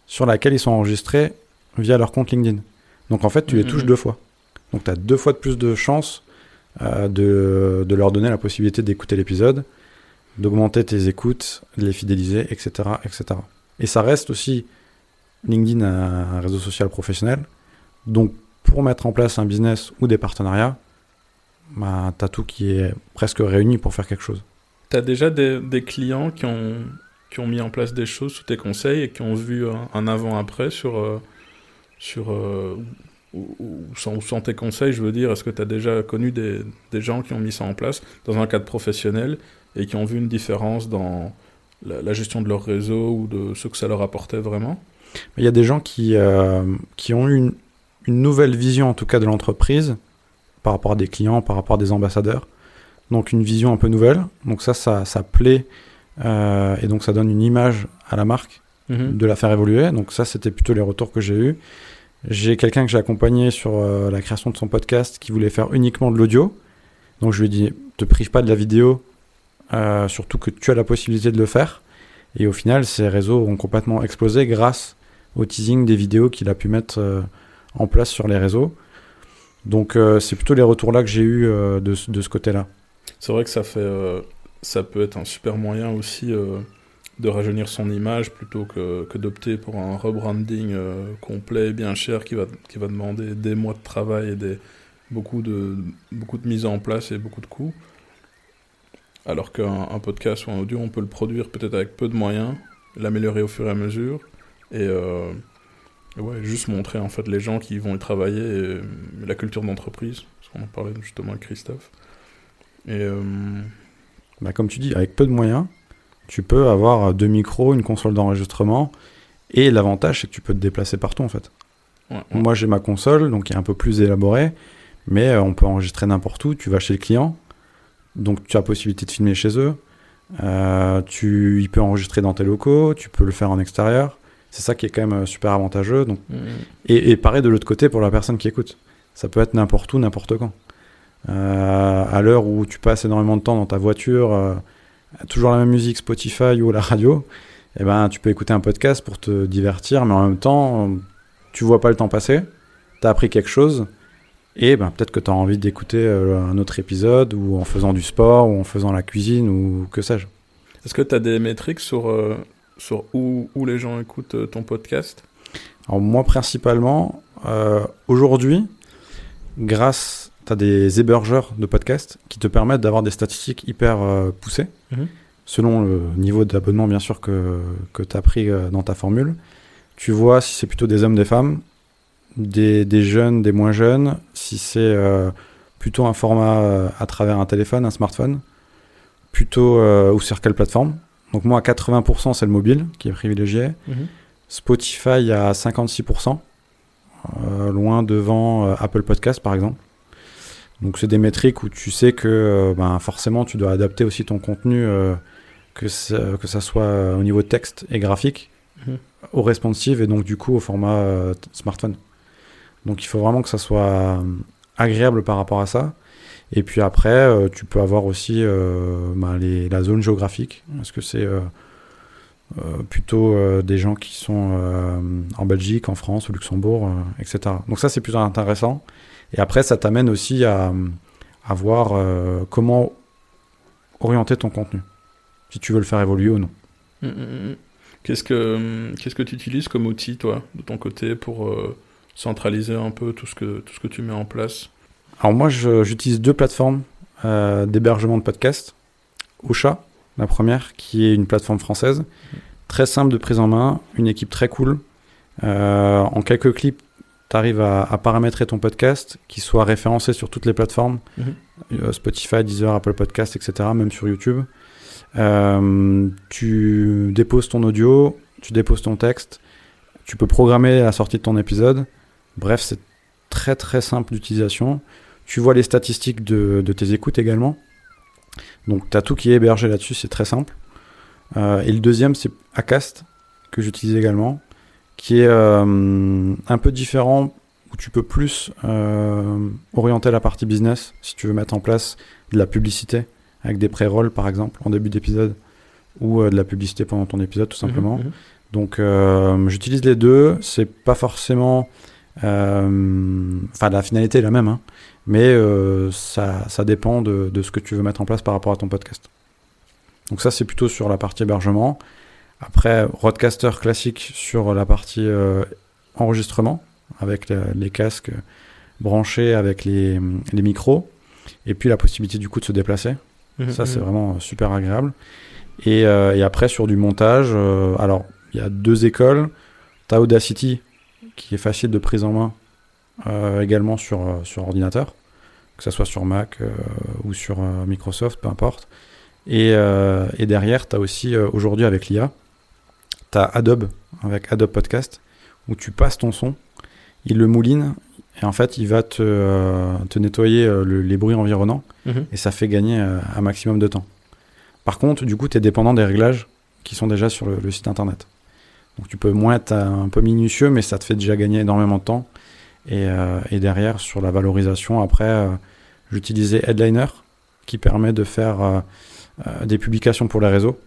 sur laquelle ils sont enregistrés via leur compte LinkedIn. Donc, en fait, tu les Mhm. touches deux fois. Donc, tu as deux fois de plus de chances euh, de, de leur donner la possibilité d'écouter l'épisode, d'augmenter tes écoutes, de les fidéliser, etc., etc. Et ça reste aussi LinkedIn un, réseau social professionnel. Donc, pour mettre en place un business ou des partenariats, bah, tu as tout qui est presque réuni pour faire quelque chose. Tu as déjà des, clients qui ont, qui ont mis en place des choses sous tes conseils et qui ont vu un, avant-après sur, euh, sur euh, sans tes conseils, je veux dire, est-ce que tu as déjà connu des, des gens qui ont mis ça en place dans un cadre professionnel et qui ont vu une différence dans la, la gestion de leur réseau ou de ce que ça leur apportait vraiment Il y a des gens qui, euh, qui ont eu une, une nouvelle vision, en tout cas, de l'entreprise par rapport à des clients, par rapport à des ambassadeurs. Donc, une vision un peu nouvelle. Donc, ça, ça, ça plaît. euh, et donc, ça donne une image à la marque de la faire évoluer. Donc, ça, c'était plutôt les retours que j'ai eus. J'ai quelqu'un que j'ai accompagné sur euh, la création de son podcast qui voulait faire uniquement de l'audio. Donc, je lui ai dit, te prive pas de la vidéo, euh, surtout que tu as la possibilité de le faire. Et au final, ces réseaux ont complètement explosé grâce au teasing des vidéos qu'il a pu mettre euh, en place sur les réseaux. Donc euh, c'est plutôt les retours là que j'ai eu de, ce- côté-là. C'est vrai que ça fait, ça peut être un super moyen aussi de rajeunir son image plutôt que, d'opter pour un rebranding complet, bien cher, qui va, qui va demander des mois de travail et des, beaucoup, de, beaucoup de mise en place et beaucoup de coûts. Alors qu'un un podcast ou un audio, on peut le produire peut-être avec peu de moyens, l'améliorer au fur et à mesure, et euh, ouais, juste montrer en fait les gens qui vont y travailler et euh, la culture d'entreprise, parce qu'on en parlait justement avec Christophe. Et euh, Bah, comme tu dis, avec peu de moyens, tu peux avoir deux micros, une console d'enregistrement, et l'avantage c'est que tu peux te déplacer partout en fait. ouais, ouais. Moi j'ai ma console, donc qui est un peu plus élaborée, mais on peut enregistrer n'importe où. Tu vas chez le client, donc tu as la possibilité de filmer chez eux. Euh, tu, il peut enregistrer dans tes locaux, tu peux le faire en extérieur. C'est ça qui est quand même euh, super avantageux. Donc, Mhm. et, et pareil de l'autre côté pour la personne qui écoute. Ça peut être n'importe où, n'importe quand. Euh, à l'heure où tu passes énormément de temps dans ta voiture, euh, toujours la même musique, Spotify ou la radio, eh ben, tu peux écouter un podcast pour te divertir, mais en même temps, tu vois pas le temps passer, tu as appris quelque chose, et ben, peut-être que tu as envie d'écouter euh, un autre épisode, ou en faisant du sport, ou en faisant la cuisine, ou que sais-je. Est-ce que tu as des métriques sur, euh, sur où, où les gens écoutent euh, ton podcast? Alors moi principalement, aujourd'hui, grâce, tu as des hébergeurs de podcasts qui te permettent d'avoir des statistiques hyper poussées, Mhm. selon le niveau d'abonnement bien sûr que, que tu as pris dans ta formule. Tu vois si c'est plutôt des hommes, des femmes, des, des jeunes, des moins jeunes, si c'est euh, plutôt un format euh, à travers un téléphone, un smartphone, plutôt euh, ou sur quelle plateforme. Donc moi à 80% c'est le mobile qui est privilégié. Spotify à 56%, euh, loin devant Apple Podcast par exemple. Donc c'est des métriques où tu sais que ben, forcément tu dois adapter aussi ton contenu, que, ça, que ça soit au niveau texte et graphique, Mhm. au responsive et donc du coup au format smartphone. Donc il faut vraiment que ça soit euh, agréable par rapport à ça. Et puis après, euh, tu peux avoir aussi euh, les, la zone géographique. Est-ce que c'est plutôt des gens qui sont en Belgique, en France, au Luxembourg, etc. Donc ça, c'est plutôt intéressant. Et après, ça t'amène aussi à, voir comment orienter ton contenu, si tu veux le faire évoluer ou non. Mm, mm, mm. Qu'est-ce que tu utilises comme outil toi de ton côté pour centraliser un peu tout ce que tout ce que tu mets en place Alors moi, j'utilise deux plateformes euh, d'hébergement de podcasts. Ocha, la première, qui est une plateforme française, très simple de prise en main, une équipe très cool. Euh, en quelques clips, tu arrives à, à paramétrer ton podcast, qui soit référencé sur toutes les plateformes, Mhm. euh, Spotify, Deezer, Apple Podcast, etc., même sur YouTube. Tu déposes ton audio, tu déposes ton texte, tu peux programmer la sortie de ton épisode. Bref, c'est très très simple d'utilisation. Tu vois les statistiques de, de tes écoutes également. Donc tu as tout qui est hébergé là-dessus, c'est très simple. Euh, et le deuxième, c'est Acast, que j'utilise également, qui est euh, un peu différent, où tu peux plus euh, orienter la partie business, si tu veux mettre en place de la publicité, avec des pré-rolls par exemple, en début d'épisode, ou de la publicité pendant ton épisode tout simplement. Mhm, mhm. Donc j'utilise les deux. C'est pas forcément. Euh, Enfin, la finalité est la même, hein, mais euh, ça, ça dépend de, de ce que tu veux mettre en place par rapport à ton podcast. Donc ça, c'est plutôt sur la partie hébergement. Après, Roadcaster classique sur la partie euh, enregistrement, avec les, les casques branchés avec les, les micros, et puis la possibilité du coup de se déplacer. Mhm, Ça, c'est mhm. vraiment super agréable. Et, euh, et après, sur du montage, euh, alors, il y a deux écoles. Tu as Audacity, qui est facile de prise en main, euh, également sur, euh, sur ordinateur, que ce soit sur Mac euh, ou sur Microsoft, peu importe. Et, et derrière, tu as aussi, aujourd'hui, avec l'IA, tu as Adobe, avec Adobe Podcast, où tu passes ton son, il le mouline, et en fait, il va te, euh, te nettoyer euh, le- les bruits environnants Mhm. et ça fait gagner euh, un maximum de temps. Par contre, du coup, tu es dépendant des réglages qui sont déjà sur le, le site internet. Donc tu peux moins être un peu minutieux, mais ça te fait déjà gagner énormément de temps. Et, euh, et derrière, sur la valorisation, après, euh, j'utilisais Headliner, qui permet de faire euh, euh, des publications pour les réseaux.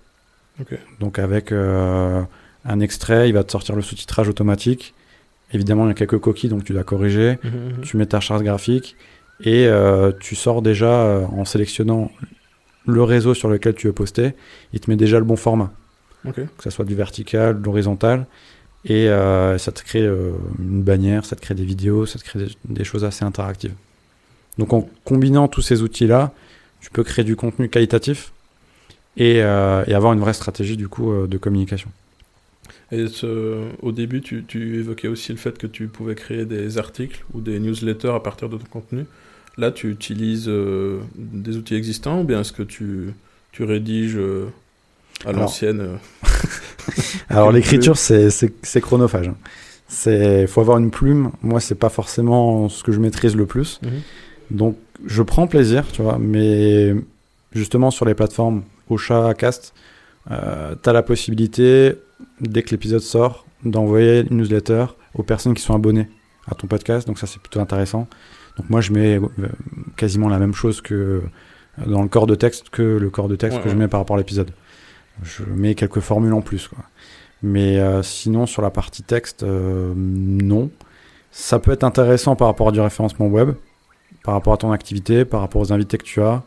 Ok. Donc avec euh, un extrait, il va te sortir le sous-titrage automatique. Évidemment, il y a quelques coquilles, donc tu dois corriger Mhm, mhm. tu mets ta charte graphique et euh, tu sors déjà euh, en sélectionnant le réseau sur lequel tu veux poster, il te met déjà le bon format, Que ce soit du vertical, de l'horizontal, et euh, ça te crée euh, une bannière, ça te crée des vidéos, ça te crée des, des choses assez interactives. Donc en combinant tous ces outils-là, tu peux créer du contenu qualitatif et, euh, et avoir une vraie stratégie du coup de communication. Et ce- au début, tu, tu évoquais aussi le fait que tu pouvais créer des articles ou des newsletters à partir de ton contenu. Là, tu utilises des outils existants ou bien est-ce que tu, tu rédiges à l'ancienne euh, Alors l'écriture c'est chronophage. C'est faut avoir une plume. Moi c'est pas forcément ce que je maîtrise le plus. Mhm. Donc, je prends plaisir, tu vois, mais justement sur les plateformes Ocha, Cast, euh, tu as la possibilité, dès que l'épisode sort, d'envoyer une newsletter aux personnes qui sont abonnées à ton podcast. Donc ça, c'est plutôt intéressant. Donc moi, je mets euh, quasiment la même chose que dans le corps de texte que le corps de texte Ouais, que je mets par rapport à l'épisode. Je mets quelques formules en plus. Quoi. Mais euh, sinon, sur la partie texte, euh, non. Ça peut être intéressant par rapport à du référencement web, par rapport à ton activité, par rapport aux invités que tu as,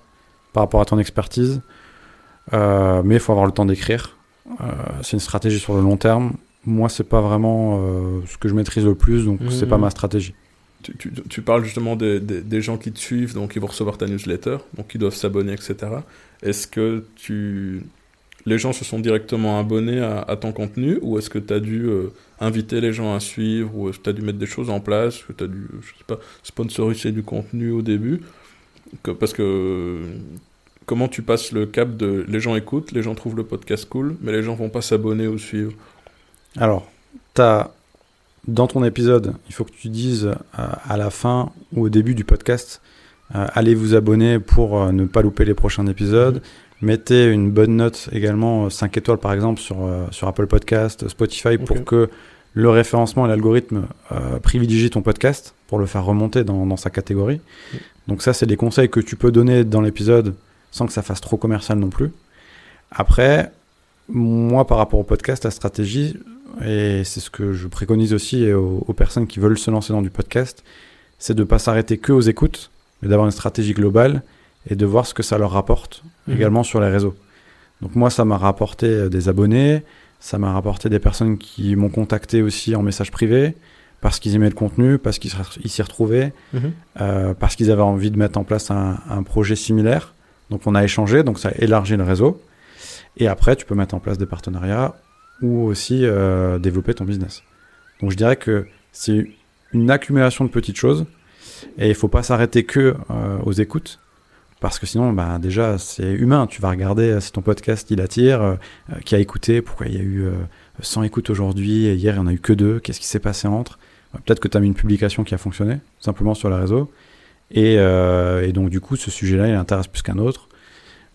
par rapport à ton expertise. Euh, mais il faut avoir le temps d'écrire. Euh, c'est une stratégie sur le long terme. Moi, c'est pas vraiment euh, ce que je maîtrise le plus, donc c'est pas ma stratégie. Tu, tu- tu parles justement des, des- des gens qui te suivent, donc ils vont recevoir ta newsletter, donc ils doivent s'abonner, etc. Est-ce que tu... les gens se sont directement abonnés à, à ton contenu ou est-ce que tu as dû euh, inviter les gens à suivre ou est-ce que tu as dû mettre des choses en place, que tu as dû, je sais pas, sponsoriser du contenu au début? Que, Parce que comment tu passes le cap de les gens écoutent, les gens trouvent le podcast cool, mais les gens vont pas s'abonner ou suivre? Alors, dans ton épisode, il faut que tu dises euh, à la fin ou au début du podcast, euh, allez vous abonner pour euh, ne pas louper les prochains épisodes. Mettez une bonne note également, 5 étoiles par exemple sur, euh, sur Apple Podcast, Spotify, pour que le référencement et l'algorithme euh, privilégient ton podcast, pour le faire remonter dans, dans sa catégorie. Mm. Donc ça, c'est des conseils que tu peux donner dans l'épisode sans que ça fasse trop commercial non plus. Après, moi, par rapport au podcast, la stratégie, et c'est ce que je préconise aussi aux, aux personnes qui veulent se lancer dans du podcast, c'est de ne pas s'arrêter que aux écoutes, mais d'avoir une stratégie globale et de voir ce que ça leur rapporte Mhm. également sur les réseaux. Donc moi, ça m'a rapporté euh, des abonnés, ça m'a rapporté des personnes qui m'ont contacté aussi en message privé, parce qu'ils aimaient le contenu, parce qu'ils s'y retrouvaient, euh, parce qu'ils avaient envie de mettre en place un, un projet similaire. Donc on a échangé, donc ça a élargi le réseau. Et après, tu peux mettre en place des partenariats ou aussi euh, développer ton business. Donc je dirais que c'est une accumulation de petites choses et il faut pas s'arrêter que euh, aux écoutes parce que sinon, bah, déjà, c'est humain. Tu vas regarder euh, si ton podcast il attire, euh, euh, qui a écouté, pourquoi il y a eu euh, 100 écoutes aujourd'hui et hier il n'y en a eu que deux, qu'est-ce qui s'est passé entre? Peut-être que tu as mis une publication qui a fonctionné, simplement sur le réseau. Et, euh, et donc, du coup, ce sujet-là, il intéresse plus qu'un autre.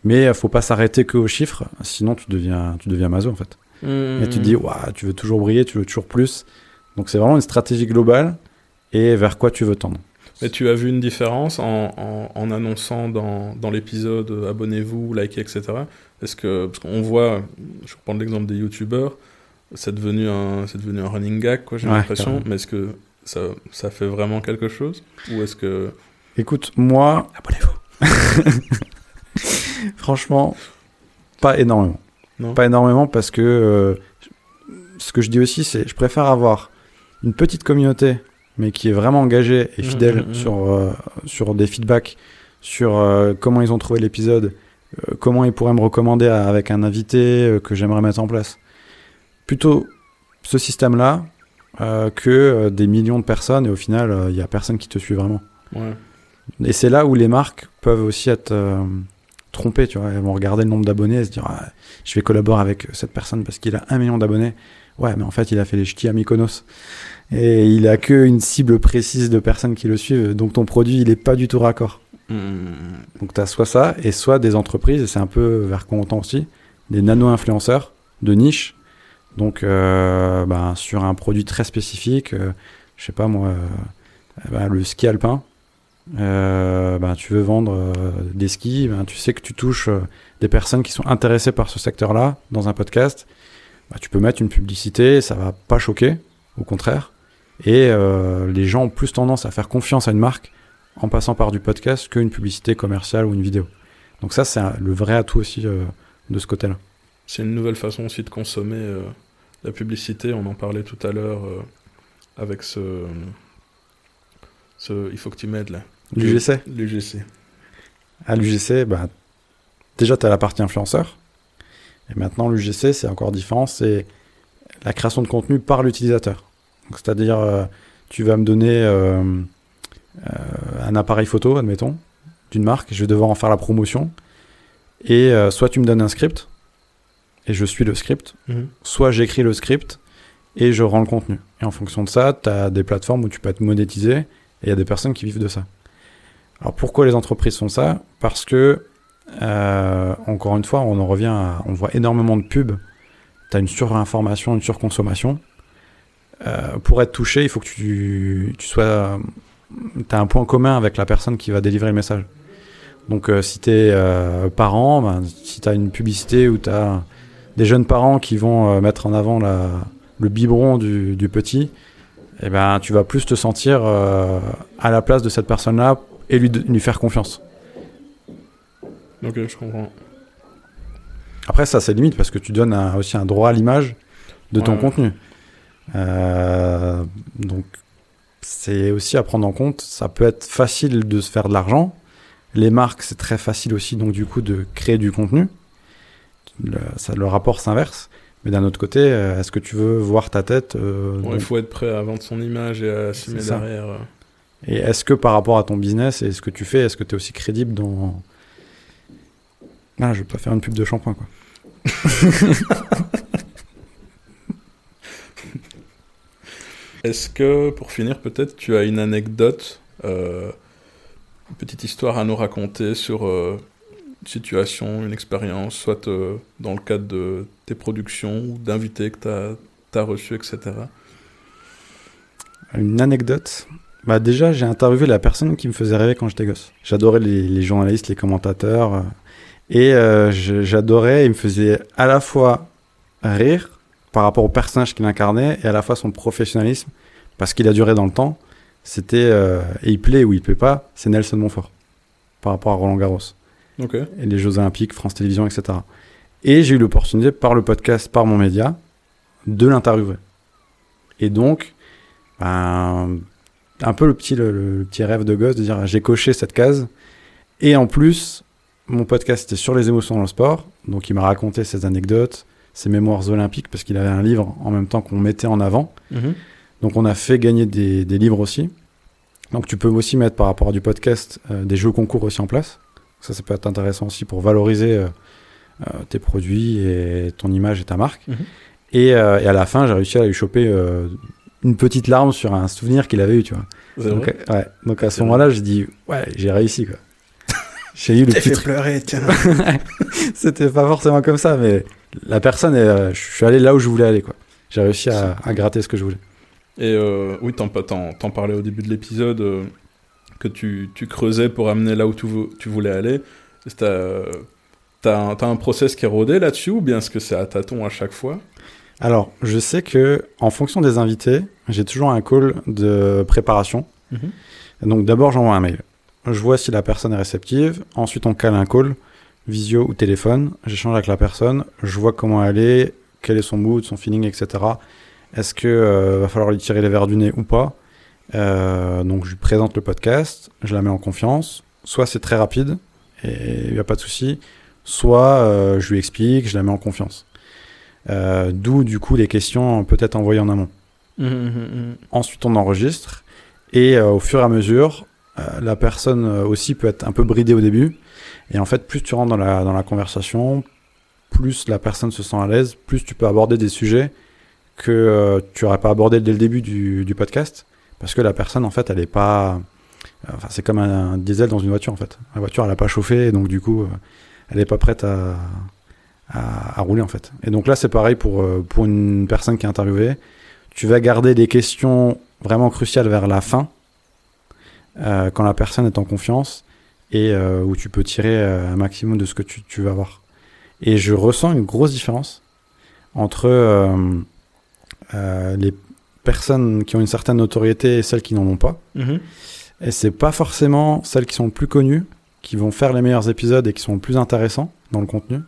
Mais il faut pas s'arrêter que aux chiffres, sinon tu deviens, tu deviens maso en fait. Et tu te dis, Ouah, tu veux toujours briller, tu veux toujours plus. Donc c'est vraiment une stratégie globale et vers quoi tu veux tendre? Mais tu as vu une différence en, en, en annonçant dans, dans l'épisode euh, abonnez-vous, likez, etc. Est-ce que parce qu'on voit, je prends l'exemple des youtubeurs, c'est devenu un c'est devenu un running gag quoi, j'ai Ouais, l'impression. Mais est-ce que ça ça fait vraiment quelque chose? Ou est-ce que Écoute, moi, abonnez-vous franchement, pas énormément. Non? Pas énormément parce que euh, ce que je dis aussi, c'est je préfère avoir une petite communauté, mais qui est vraiment engagée et Mhm, fidèle mhm, mhm. sur, euh, sur des feedbacks, sur euh, comment ils ont trouvé l'épisode, euh, comment ils pourraient me recommander à- avec un invité euh, que j'aimerais mettre en place. Plutôt ce système-là euh, que euh, des millions de personnes et au final, il n'y a personne qui te suit vraiment. ouais. Et c'est là où les marques peuvent aussi être euh, trompées, tu vois. Elles vont regarder le nombre d'abonnés et se dire, Ah, je vais collaborer avec cette personne parce qu'il a un million d'abonnés. Ouais, mais en fait, il a fait les ch'tis à Mykonos. Et il a que une cible précise de personnes qui le suivent. Donc ton produit, il est pas du tout raccord. Mm, Donc tu as soit ça, et soit des entreprises, et c'est un peu vers quoi on tend aussi, des nano-influenceurs de niche. Donc euh, ben, sur un produit très spécifique, euh, je sais pas moi, euh, ben, le ski alpin, ben, tu veux vendre des skis, ben, tu sais que tu touches des personnes qui sont intéressées par ce secteur-là dans un podcast, ben, tu peux mettre une publicité, ça va pas choquer, au contraire. Et euh, les gens ont plus tendance à faire confiance à une marque en passant par du podcast qu'une publicité commerciale ou une vidéo. Donc ça, c'est le vrai atout aussi euh, de ce côté-là. C'est une nouvelle façon aussi de consommer euh, la publicité. On en parlait tout à l'heure euh, avec ce, ce. Il faut que tu m'aides là. L'UGC L'UGC. À l'UGC, bah, déjà, tu as la partie influenceur. Et maintenant, l'UGC, c'est encore différent. C'est la création de contenu par l'utilisateur. C'est-à-dire, euh, tu vas me donner euh, euh, un appareil photo, admettons, d'une marque. Je vais devoir en faire la promotion. Et soit tu me donnes un script, et je suis le script, soit j'écris le script et je rends le contenu. Et en fonction de ça, tu as des plateformes où tu peux être monétisé et il y a des personnes qui vivent de ça. Alors pourquoi les entreprises font ça? Parce que, euh, encore une fois, on en revient à, on voit énormément de pubs, tu as une surinformation, une surconsommation. Euh, pour être touché, il faut que tu, tu sois, tu as un point commun avec la personne qui va délivrer le message. Donc euh, si tu es euh, parent, ben, si tu as une publicité où tu as des jeunes parents qui vont euh, mettre en avant la, le biberon du, du petit, eh ben, tu vas plus te sentir euh, à la place de cette personne-là et lui, lui faire confiance. Ok, je comprends. Après, ça, c'est limite parce que tu donnes un- aussi un droit à l'image de ton Ouais. contenu. Euh, donc, c'est aussi à prendre en compte. Ça peut être facile de se faire de l'argent. Les marques, c'est très facile aussi, donc du coup, de créer du contenu. Le, ça, le rapport s'inverse. Mais d'un autre côté, euh, est-ce que tu veux voir ta tête euh, Ouais, donc- il faut être prêt à vendre son image et à assumer derrière. euh. Et est-ce que par rapport à ton business et ce que tu fais, est-ce que tu es aussi crédible dans. Ah, je vais pas faire une pub de shampoing, quoi. Est-ce que, pour finir, peut-être, tu as une anecdote, euh, une petite histoire à nous raconter sur euh, une situation, une expérience, soit euh, dans le cadre de tes productions ou d'invités que tu as, reçus, etc. Une anecdote. Bah déjà, j'ai interviewé la personne qui me faisait rêver quand j'étais gosse. J'adorais les, les journalistes, les commentateurs. et j'adorais, il me faisait à la fois rire par rapport au personnage qu'il incarnait et à la fois son professionnalisme, parce qu'il a duré dans le temps. C'était, euh, et il plaît ou il plaît pas, c'est Nelson Montfort, par rapport à Roland Garros. Ok. et les Jeux Olympiques, France Télévisions, etc. Et j'ai eu l'opportunité, par le podcast, par mon média, de l'interviewer. Et donc, ben, un peu le petit, le, le petit rêve de gosse de dire j'ai coché cette case. Et en plus, mon podcast était sur les émotions dans le sport. Donc, il m'a raconté ses anecdotes, ses mémoires olympiques, parce qu'il avait un livre en même temps qu'on mettait en avant. Mhm. Donc on a fait gagner des, des livres aussi. Donc tu peux aussi mettre par rapport à du podcast euh, des jeux concours aussi en place. Ça, ça peut être intéressant aussi pour valoriser euh, euh, tes produits et ton image et ta marque. Mhm. Et, et à la fin, j'ai réussi à lui choper une petite larme sur un souvenir qu'il avait eu, tu vois. Donc, vrai? ouais. Donc à ce moment-là, j'ai dit ouais, j'ai réussi quoi. J'ai eu le petit fait pleurer, tiens. C'était pas forcément comme ça, mais la personne, est, euh, je suis allé là où je voulais aller quoi. J'ai réussi à, à gratter ce que je voulais. Et euh, oui, t'en, t'en, t'en parlais au début de l'épisode, euh, que tu, tu creusais pour amener là où tu, vou- tu voulais aller. T'as, t'as, un, t'as un process qui est rodé là-dessus ou bien est-ce que c'est à tâtons à chaque fois? Alors, je sais que en fonction des invités, j'ai toujours un call de préparation. Donc d'abord, j'envoie un mail. Je vois si la personne est réceptive. Ensuite, on cale un call, visio ou téléphone. J'échange avec la personne. Je vois comment elle est, quel est son mood, son feeling, etc. Est-ce que euh, va falloir lui tirer les verres du nez ou pas? Euh, Donc, je lui présente le podcast. Je la mets en confiance. Soit c'est très rapide et il n'y a pas de souci. Soit euh, je lui explique, je la mets en confiance. D'où du coup les questions peut-être envoyées en amont. Ensuite, on enregistre. Et euh, au fur et à mesure, la personne euh, aussi peut être un peu bridée au début. Et en fait, plus tu rentres dans la, dans la conversation, plus la personne se sent à l'aise, plus tu peux aborder des sujets que euh, tu n'aurais pas abordé dès le début du, du podcast. Parce que la personne, en fait, elle est pas. euh, Enfin, c'est comme un, diesel dans une voiture, en fait. La voiture, elle n'a pas chauffé, donc du coup, euh, elle n'est pas prête à, à, à rouler, en fait. Et donc là, c'est pareil pour, euh, pour une personne qui est interviewée. Tu vas garder des questions vraiment cruciales vers la fin, euh, quand la personne est en confiance, et euh, où tu peux tirer euh, un maximum de ce que tu, tu vas voir. Et je ressens une grosse différence entre les personnes qui ont une certaine notoriété et celles qui n'en ont pas. Mhm. Et c'est pas forcément celles qui sont le plus connues qui vont faire les meilleurs épisodes et qui sont le plus intéressants dans le contenu.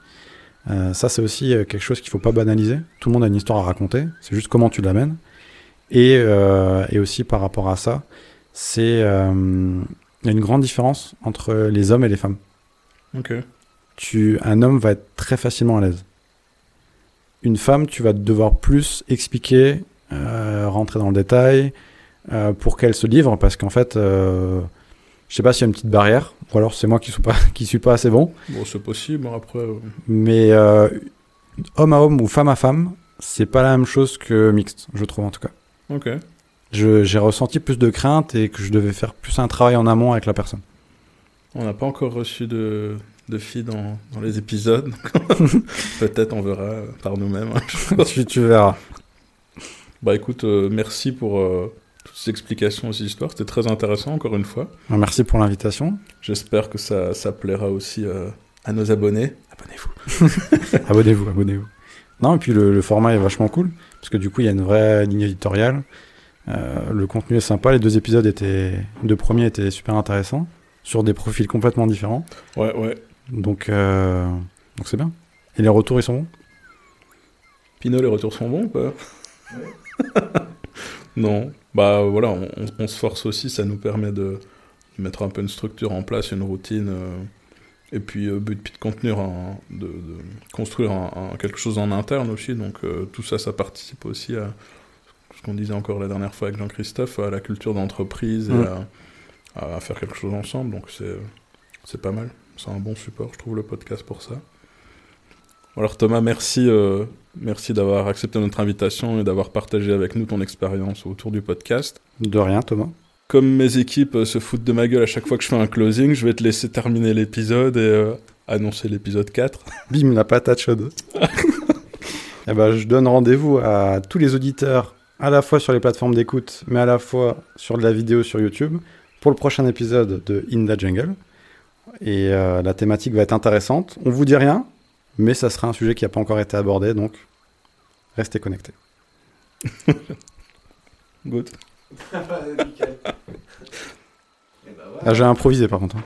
Euh, ça, c'est aussi quelque chose qu'il faut pas banaliser. Tout le monde a une histoire à raconter. C'est juste comment tu l'amènes. Et, euh, et aussi par rapport à ça, c'est euh, il y a une grande différence entre les hommes et les femmes. Ok. Tu, un homme va être très facilement à l'aise. Une femme, tu vas devoir plus expliquer, euh, rentrer dans le détail, euh, pour qu'elle se livre, parce qu'en fait, euh, je sais pas s'il y a une petite barrière, ou alors c'est moi qui suis pas, qui suis pas assez bon, Bon, c'est possible, après. mais homme à homme ou femme à femme, c'est pas la même chose que mixte, je trouve en tout cas. Ok. J'ai ressenti plus de crainte et que je devais faire plus un travail en amont avec la personne. On n'a pas encore reçu de, de filles dans, dans les épisodes. Peut-être on verra par nous-mêmes. tu, tu verras. Bah écoute, euh, merci pour euh, toutes ces explications, ces histoires. C'était très intéressant, encore une fois. Merci pour l'invitation. J'espère que ça, ça plaira aussi euh, à nos abonnés. Abonnez-vous. abonnez-vous, abonnez-vous. Non, et puis le, le, format est vachement cool, parce que du coup, il y a une vraie ligne éditoriale. Le contenu est sympa. Les deux épisodes étaient, les deux premiers étaient super intéressants, sur des profils complètement différents. Ouais, ouais. Donc, donc c'est bien. Et les retours, ils sont bons? Pinot, les retours sont bons ou pas? Non. Bah voilà, on, on, se force aussi, ça nous permet de, mettre un peu une structure en place, une routine. Euh, et puis, euh, but de contenir, de, de, construire un, quelque chose en interne aussi. Donc euh, tout ça, ça participe aussi à ce qu'on disait encore la dernière fois avec Jean-Christophe, à la culture d'entreprise et mm. à, à, faire quelque chose ensemble. Donc c'est pas mal. C'est un bon support, je trouve, le podcast pour ça. Alors Thomas, merci, euh, merci d'avoir accepté notre invitation et d'avoir partagé avec nous ton expérience autour du podcast. De rien Thomas. Comme mes équipes euh, se foutent de ma gueule à chaque fois que je fais un closing, je vais te laisser terminer l'épisode et euh, annoncer l'épisode 4. Bim, la patate chaude. eh ben, je donne rendez-vous à tous les auditeurs, à la fois sur les plateformes d'écoute, mais à la fois sur de la vidéo sur YouTube, pour le prochain épisode de In the Jungle. Et la thématique va être intéressante. On vous dit rien, mais ça sera un sujet qui n'a pas encore été abordé, donc restez connectés. Good. ah, j'ai improvisé par contre. Hein.